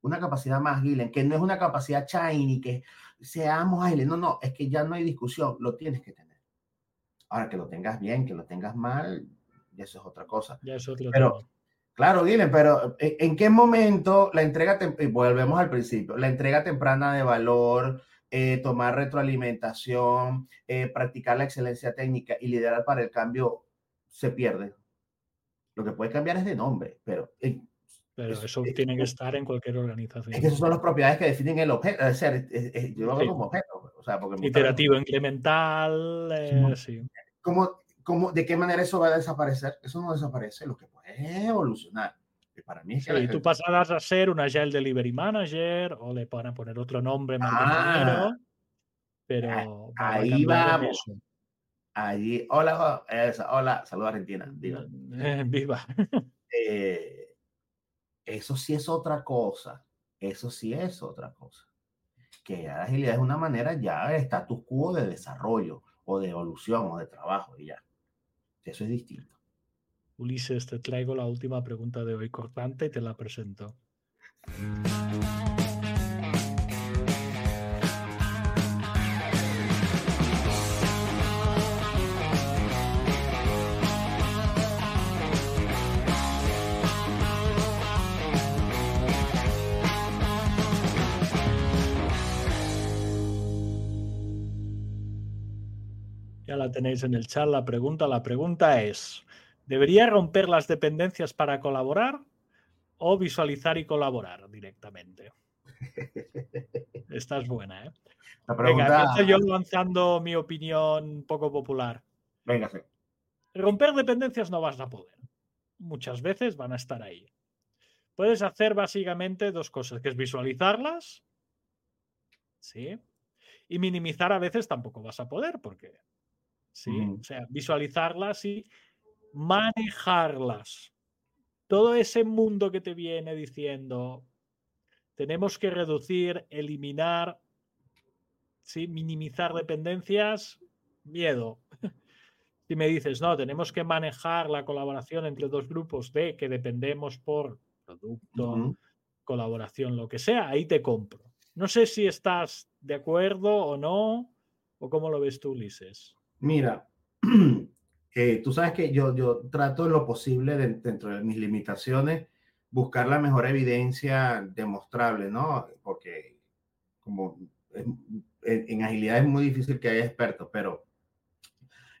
S2: Una capacidad más, Gilen, que no es una capacidad shiny, que seamos ágiles. No, no, es que ya no hay discusión, lo tienes que tener. Ahora, que lo tengas bien, que lo tengas mal, eso es otra cosa.
S1: Ya es otro
S2: pero, Claro, Gilen, pero eh, ¿en qué momento la entrega, y volvemos al principio, la entrega temprana de valor, eh, tomar retroalimentación, eh, practicar la excelencia técnica y liderar para el cambio se pierde. Lo que puede cambiar es de nombre, pero...
S1: pero eso, tiene que estar en cualquier organización.
S2: Es que esas son las propiedades que definen el objeto. Es decir, yo lo veo como objeto. O sea, porque
S1: Iterativo, incremental, sí.
S2: ¿Cómo, cómo, ¿De qué manera eso va a desaparecer? Eso no desaparece. Lo que puede evolucionar para mí
S1: sí, tú pasarás a ser un Agile Delivery Manager o le van a poner otro nombre ah, pero
S2: ahí vamos. Allí, hola, hola, saludos Argentina. Viva.
S1: Eh, viva.
S2: Eh, eso sí es otra cosa. Eso sí es otra cosa. Que la agilidad es una manera ya de status quo de desarrollo o de evolución o de trabajo y ya. Eso es distinto.
S1: Ulises, te traigo la última pregunta de hoy cortante y te la presento. Ya la tenéis en el chat la pregunta. La pregunta es, ¿Debería romper las dependencias para colaborar o visualizar y colaborar directamente? Esta es buena, ¿eh? Venga, yo lanzando mi opinión poco popular.
S2: Venga, sí.
S1: Romper dependencias no vas a poder. Muchas veces van a estar ahí. Puedes hacer básicamente dos cosas, que es visualizarlas, ¿sí? Y minimizar a veces tampoco vas a poder, porque, ¿sí? O sea, visualizarlas y manejarlas. Todo ese mundo que te viene diciendo, tenemos que reducir, eliminar, ¿sí? minimizar dependencias, miedo. Si me dices, no, tenemos que manejar la colaboración entre dos grupos de que dependemos por producto, colaboración, lo que sea, ahí te compro. No sé si estás de acuerdo o no, o cómo lo ves tú, Ulises.
S2: Mira, tú sabes que yo, yo trato en lo posible dentro de mis limitaciones buscar la mejor evidencia demostrable, ¿no? Porque como en, agilidad es muy difícil que haya expertos, pero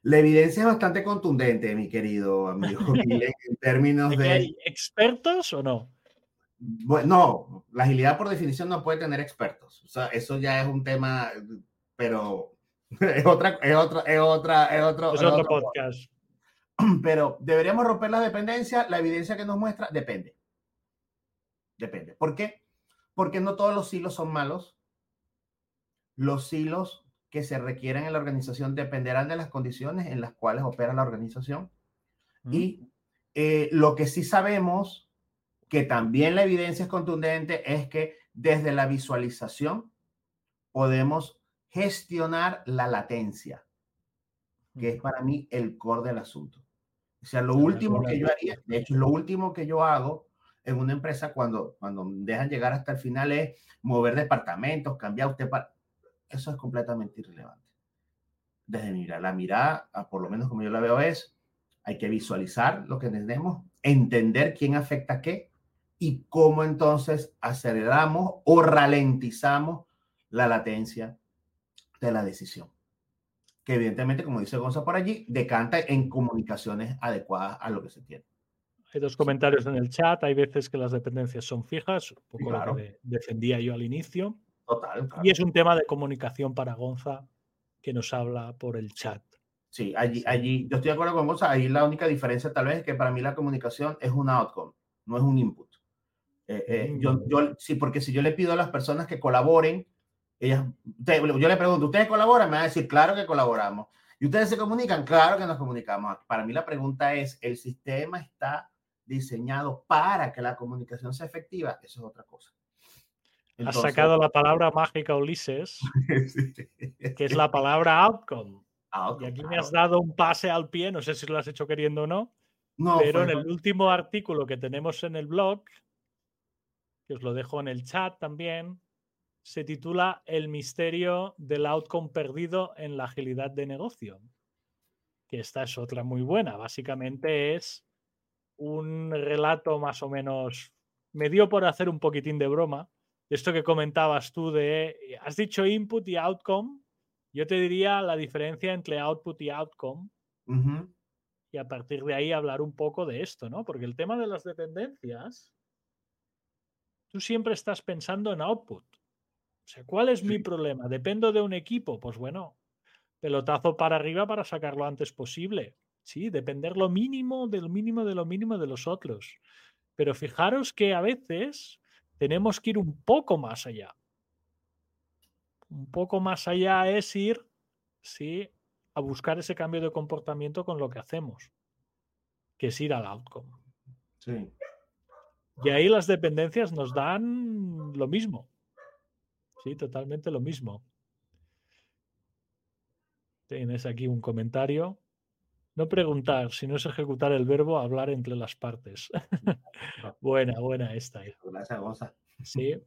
S2: la evidencia es bastante contundente, mi querido amigo, en términos de...
S1: ¿Hay expertos o no?
S2: Bueno, no, la agilidad por definición no puede tener expertos. O sea, eso ya es un tema, pero es otra, es otra, es otra, es otro,
S1: es otro, podcast.
S2: Pero deberíamos romper la dependencia. La evidencia que nos muestra depende. Depende. ¿Por qué? Porque no todos los hilos son malos. Los hilos que se requieren en la organización dependerán de las condiciones en las cuales opera la organización. Y eh, lo que sí sabemos, que también la evidencia es contundente, es que desde la visualización podemos gestionar la latencia, que es para mí el core del asunto. O sea, lo último que yo haría, de hecho, lo último que yo hago en una empresa cuando, cuando dejan llegar hasta el final es mover departamentos, cambiar usted para... Eso es completamente irrelevante. Desde mi la mirada, por lo menos como yo la veo, es hay que visualizar lo que tenemos, entender quién afecta qué y cómo entonces aceleramos o ralentizamos la latencia de la decisión. Que evidentemente, como dice Gonza por allí, decanta en comunicaciones adecuadas a lo que se tiene.
S1: Hay dos comentarios en el chat. Hay veces que las dependencias son fijas, un poco lo que defendía yo al inicio.
S2: Total.
S1: Y es un tema de comunicación para Gonza que nos habla por el chat.
S2: Sí, allí, allí yo estoy de acuerdo con Gonza. Ahí la única diferencia tal vez es que para mí la comunicación es un outcome, no es un input. Eh, eh, mm. yo, yo, sí, porque si yo le pido a las personas que colaboren, ellas, yo le pregunto, ¿ustedes colaboran? Me va a decir, claro que colaboramos. ¿Y ustedes se comunican? Claro que nos comunicamos. Para mí la pregunta es, ¿el sistema está diseñado para que la comunicación sea efectiva? Eso es otra cosa.
S1: Ha Has sacado la palabra mágica Ulises, que es la palabra outcome.
S2: Outcome,
S1: y aquí me has dado un pase al pie, no sé si lo has hecho queriendo o no,
S2: No,
S1: pero
S2: fue-
S1: en el último artículo que tenemos en el blog, que os lo dejo en el chat también, se titula El misterio del outcome perdido en la agilidad de negocio. Que esta es otra muy buena. Básicamente es un relato más o menos. Me dio por hacer un poquitín de broma. De esto que comentabas tú de. Has dicho input y outcome. Yo te diría la diferencia entre output y outcome y a partir de ahí hablar un poco de esto, ¿no? Porque el tema de las dependencias, tú siempre estás pensando en output. O sea, ¿cuál es mi problema? ¿Dependo de un equipo? Pues bueno, pelotazo para arriba para sacarlo antes posible. Sí, depender lo mínimo del mínimo de lo mínimo de los otros. Pero fijaros que a veces tenemos que ir un poco más allá. Un poco más allá es ir, sí, a buscar ese cambio de comportamiento con lo que hacemos, que es ir al outcome.
S2: sí.
S1: Y ahí las dependencias nos dan lo mismo. Sí, totalmente lo mismo. Tienes aquí un comentario. No preguntar, sino es ejecutar el verbo hablar entre las partes. buena, buena esta. eh.
S2: Gracias, Gonza.
S1: Sí.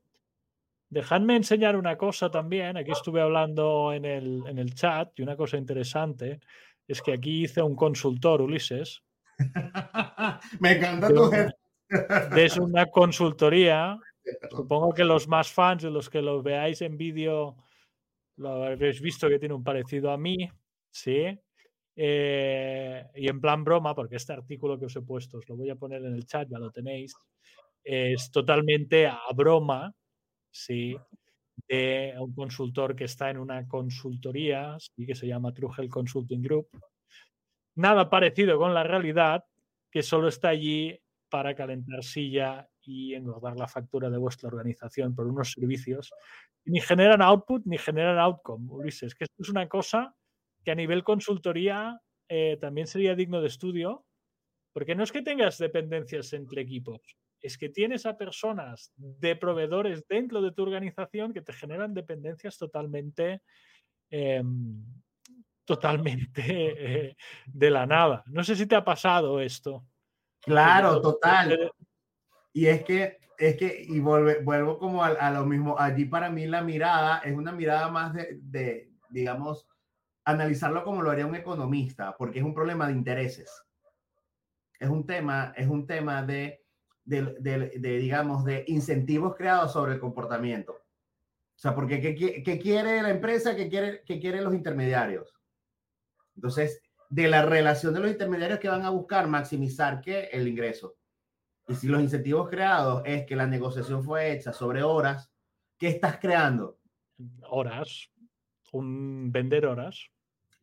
S1: Dejadme enseñar una cosa también. Aquí estuve hablando en el, en el chat y una cosa interesante es que aquí hice un consultor, Ulises.
S2: Me encanta tu.
S1: Es una consultoría. Supongo que los más fans los que lo veáis en vídeo lo habréis visto que tiene un parecido a mí, ¿sí? Eh, y en plan broma, porque este artículo que os he puesto, os lo voy a poner en el chat, ya lo tenéis, es totalmente a broma, ¿sí? De un consultor que está en una consultoría, ¿sí? que se llama Trugel Consulting Group. Nada parecido con la realidad, que solo está allí para calentar silla y engordar la factura de vuestra organización por unos servicios ni generan output ni generan outcome, Ulises, que esto es una cosa que a nivel consultoría eh, también sería digno de estudio, porque no es que tengas dependencias entre equipos, es que tienes a personas de proveedores dentro de tu organización que te generan dependencias totalmente, eh, totalmente eh, de la nada. No sé si te ha pasado esto.
S2: Claro, total. Y es que, es que, y volve- vuelvo como a, a lo mismo, allí para mí la mirada es una mirada más de, de, digamos, analizarlo como lo haría un economista, porque es un problema de intereses. Es un tema, es un tema de, de, de- digamos, de incentivos creados sobre el comportamiento. O sea, porque ¿qué, qui- qué quiere la empresa? ¿Qué, quiere, ¿Qué quieren los intermediarios? Entonces, de la relación de los intermediarios que van a buscar maximizar el ingreso. Y si los incentivos creados es que la negociación fue hecha sobre horas, ¿qué estás creando?
S1: Horas, un vender horas.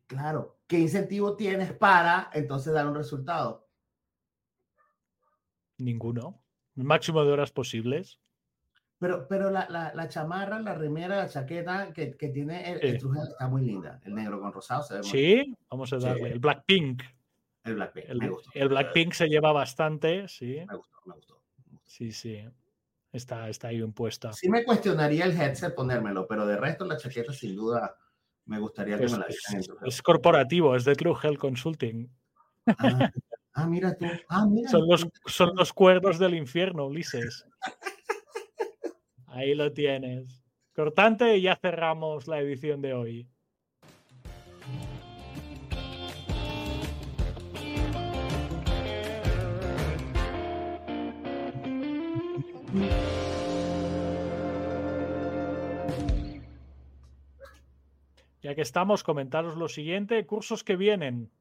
S2: Claro, ¿qué incentivo tienes para entonces dar un resultado?
S1: Ninguno. El máximo de horas posibles.
S2: Pero, pero la, la, la chamarra, la remera, la chaqueta que, que tiene el, el
S1: Sí.
S2: Está muy linda. El negro con rosado se ve muy
S1: Sí, vamos a
S2: Sí.
S1: darle. El Blackpink.
S2: El Blackpink.
S1: El,
S2: me gustó.
S1: el Blackpink se lleva bastante, sí.
S2: Me gustó, me gustó.
S1: Sí, sí. Está, está ahí bien puesta.
S2: Sí me cuestionaría el headset ponérmelo, pero de resto la chaqueta sin duda me gustaría que me la
S1: es,
S2: dieran
S1: es corporativo, es de Trugel Consulting.
S2: Ah, ah, mira tú. Ah, mira.
S1: Son los, son los cuernos del infierno, Ulises. Ahí lo tienes. Cortante y ya cerramos la edición de hoy. Ya que estamos, comentaros lo siguiente, cursos que vienen.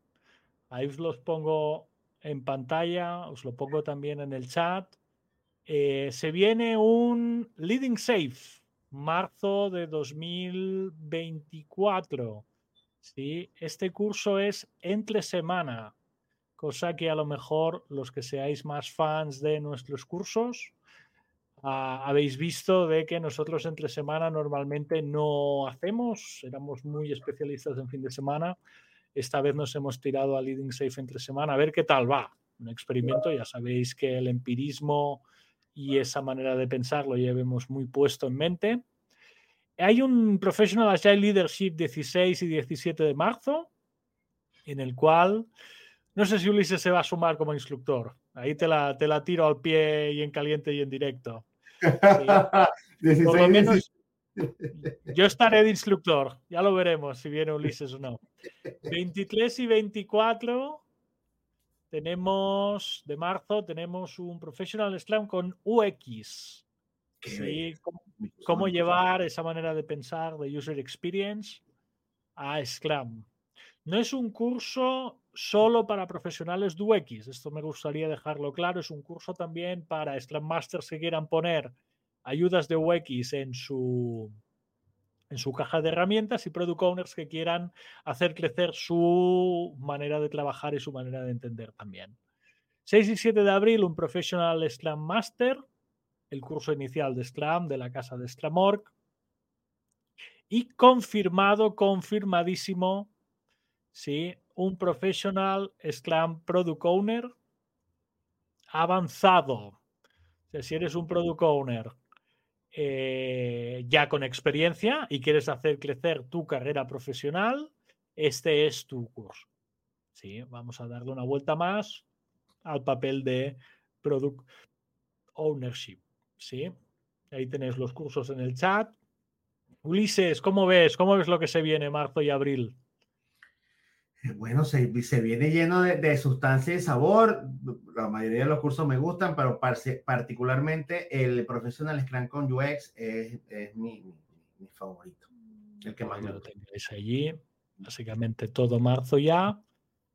S1: Ahí os los pongo en pantalla, os lo pongo también en el chat. Eh, se viene un Leading Safe, marzo de 2024. ¿sí? Este curso es entre semana, cosa que a lo mejor los que seáis más fans de nuestros cursos ah, habéis visto de que nosotros entre semana normalmente no hacemos, éramos muy especialistas en fin de semana. Esta vez nos hemos tirado a Leading Safe entre semana a ver qué tal va. Un experimento, ya sabéis que el empirismo y esa manera de pensar lo llevemos muy puesto en mente. Hay un Professional Agile Leadership 16 y 17 de marzo, en el cual no sé si Ulises se va a sumar como instructor. Ahí te la, te la tiro al pie y en caliente y en directo. Por lo menos yo estaré de instructor. Ya lo veremos si viene Ulises o no. 23 y 24 tenemos de marzo tenemos un Professional Slam con UX. Sí, cómo, llevar esa manera de pensar de user experience a Scrum. No es un curso solo para profesionales de UX, esto me gustaría dejarlo claro, es un curso también para Scrum Masters que quieran poner ayudas de UX en su, en su caja de herramientas y product owners que quieran hacer crecer su manera de trabajar y su manera de entender también. 6 y 7 de abril, un Professional Scrum Master, el curso inicial de Scrum de la casa de Scrum.org. Y confirmado, confirmadísimo, sí, un Professional Scrum Product Owner avanzado. O sea, si eres un Product Owner eh, ya con experiencia y quieres hacer crecer tu carrera profesional, este es tu curso. Sí, vamos a darle una vuelta más al papel de Product Ownership. ¿sí? Ahí tenéis los cursos en el chat. Ulises, ¿cómo ves? ¿Cómo ves lo que se viene marzo y abril?
S2: Bueno, se, viene lleno de, sustancia y sabor. La mayoría de los cursos me gustan, pero particularmente el Professional Scrum con UX es, mi, favorito. El que más
S1: lo tenéis allí. Básicamente todo marzo ya.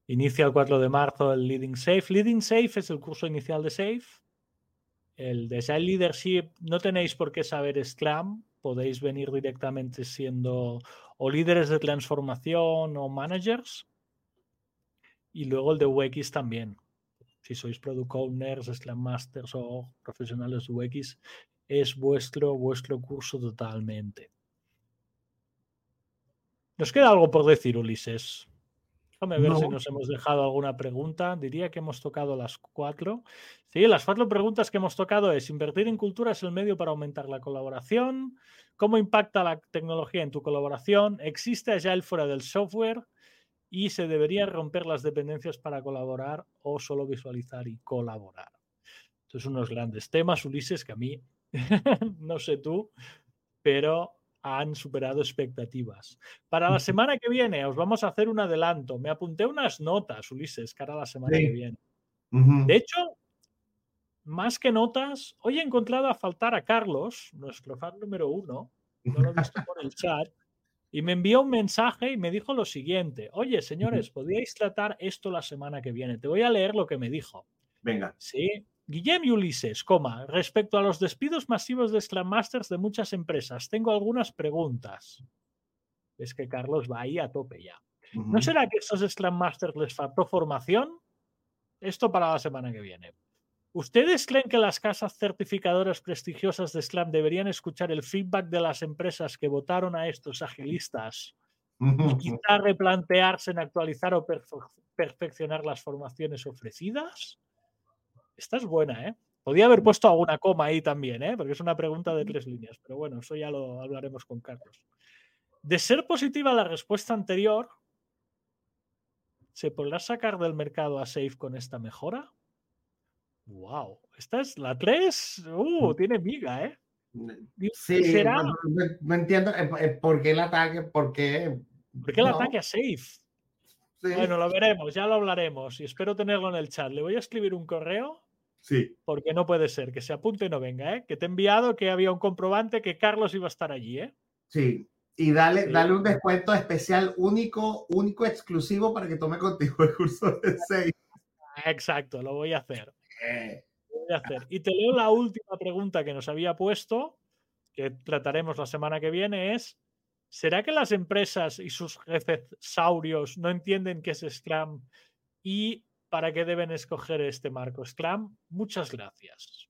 S1: Inicia el 4 de marzo el Leading Safe. Leading Safe es el curso inicial de Safe. El Design Leadership no tenéis por qué saber Scrum. Podéis venir directamente siendo o líderes de transformación o managers y luego el de UX también. Si sois product owners, Slam Masters o profesionales de UX, es vuestro, vuestro curso totalmente. ¿Nos queda algo por decir, Ulises? Déjame ver si nos hemos dejado alguna pregunta. Diría que hemos tocado las cuatro. Sí, las cuatro preguntas que hemos tocado es, ¿invertir en cultura es el medio para aumentar la colaboración? ¿Cómo impacta la tecnología en tu colaboración? ¿Existe Agile fuera del software? Y se deberían romper las dependencias para colaborar o solo visualizar y colaborar. Son unos grandes temas, Ulises, que a mí, no sé tú, pero han superado expectativas. Para la semana que viene os vamos a hacer un adelanto. Me apunté unas notas, Ulises, cara a la semana que viene. De hecho, más que notas, hoy he encontrado a faltar a Carlos, nuestro fan número uno, no lo he visto por el chat, y me envió un mensaje y me dijo lo siguiente, oye, señores, ¿podríais tratar esto la semana que viene? Te voy a leer lo que me dijo.
S2: Venga.
S1: Sí. Guillem y Ulises, coma, respecto a los despidos masivos de Scrum Masters de muchas empresas, tengo algunas preguntas. Es que Carlos va ahí a tope ya. ¿No será que a estos Scrum Masters les faltó formación? Esto para la semana que viene. ¿Ustedes creen que las casas certificadoras prestigiosas de Scrum deberían escuchar el feedback de las empresas que votaron a estos agilistas y quizá replantearse en actualizar o perfeccionar las formaciones ofrecidas? Esta es buena, ¿eh? Podría haber puesto alguna coma ahí también, ¿eh? Porque es una pregunta de tres líneas, pero bueno, eso ya lo hablaremos con Carlos. De ser positiva la respuesta anterior, ¿se podrá sacar del mercado a Safe con esta mejora? Wow, esta es la 3. Uh, mm. tiene miga, ¿eh?
S2: Sí, ¿Será? No, entiendo por qué el ataque, por qué.
S1: ¿Por qué el ataque a Safe? Bueno, lo veremos, ya lo hablaremos y espero tenerlo en el chat. Le voy a escribir un correo.
S2: Sí.
S1: Porque no puede ser que se apunte y no venga, ¿eh? Que te he enviado que había un comprobante que Carlos iba a estar allí, ¿eh?
S2: Sí. Y dale, dale un descuento especial único, único, exclusivo para que tome contigo el curso de Safe.
S1: Exacto, lo voy a hacer. Y te leo la última pregunta que nos había puesto, que trataremos la semana que viene, es, ¿será que las empresas y sus jefes saurios no entienden qué es Scrum y para qué deben escoger este marco Scrum? Muchas gracias.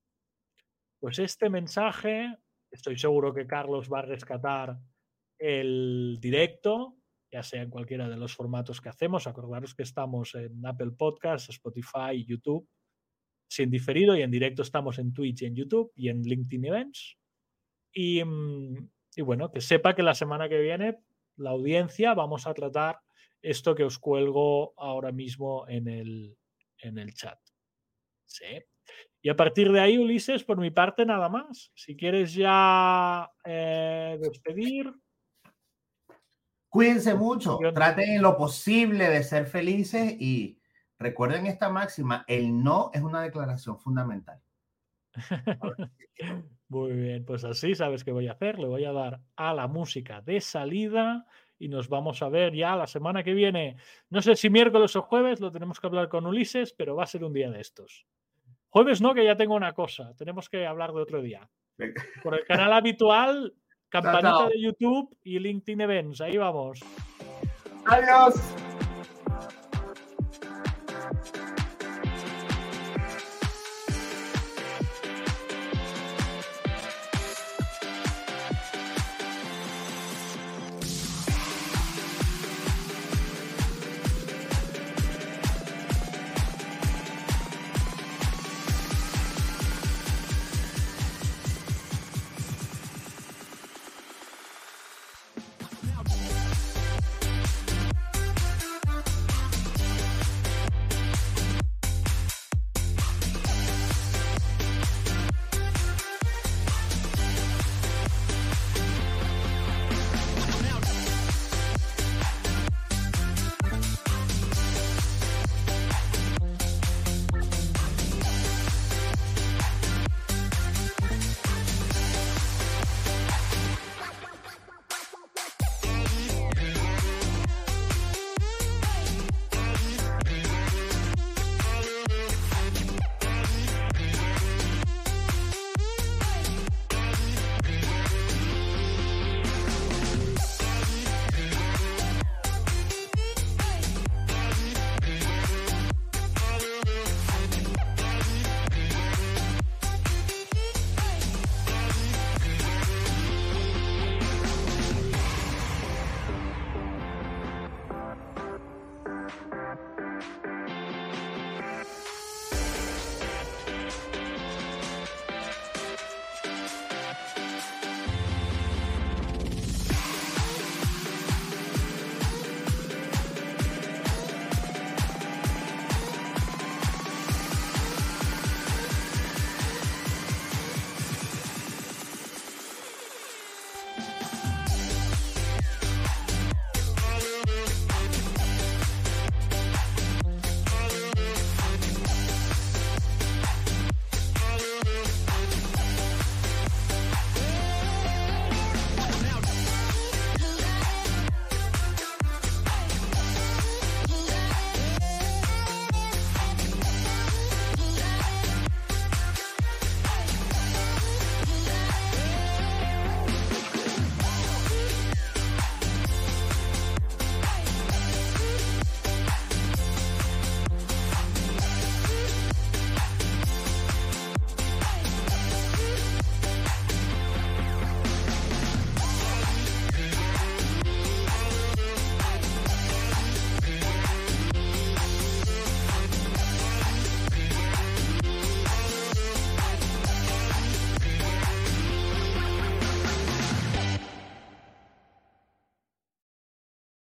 S1: Pues este mensaje, estoy seguro que Carlos va a rescatar el directo, ya sea en cualquiera de los formatos que hacemos. Acordaros que estamos en Apple Podcasts, Spotify YouTube si en diferido y en directo estamos en Twitch y en YouTube y en LinkedIn Events. Mm, y, bueno, que sepa que la semana que viene la audiencia vamos a tratar esto que os cuelgo ahora mismo en el, en el chat. Sí. Y a partir de ahí, Ulises, por mi parte, nada más. Si quieres ya eh, despedir.
S2: Cuídense mucho, traten lo posible de ser felices y recuerden esta máxima, el no es una declaración fundamental.
S1: Muy bien, pues así sabes qué voy a hacer. Le voy a dar a la música de salida y nos vamos a ver ya la semana que viene. No sé si miércoles o jueves, lo tenemos que hablar con Ulises, pero va a ser un día de estos. Jueves no, que ya tengo una cosa. Tenemos que hablar de otro día. Por el canal habitual, campanita de YouTube y LinkedIn Events. Ahí vamos.
S2: Adiós.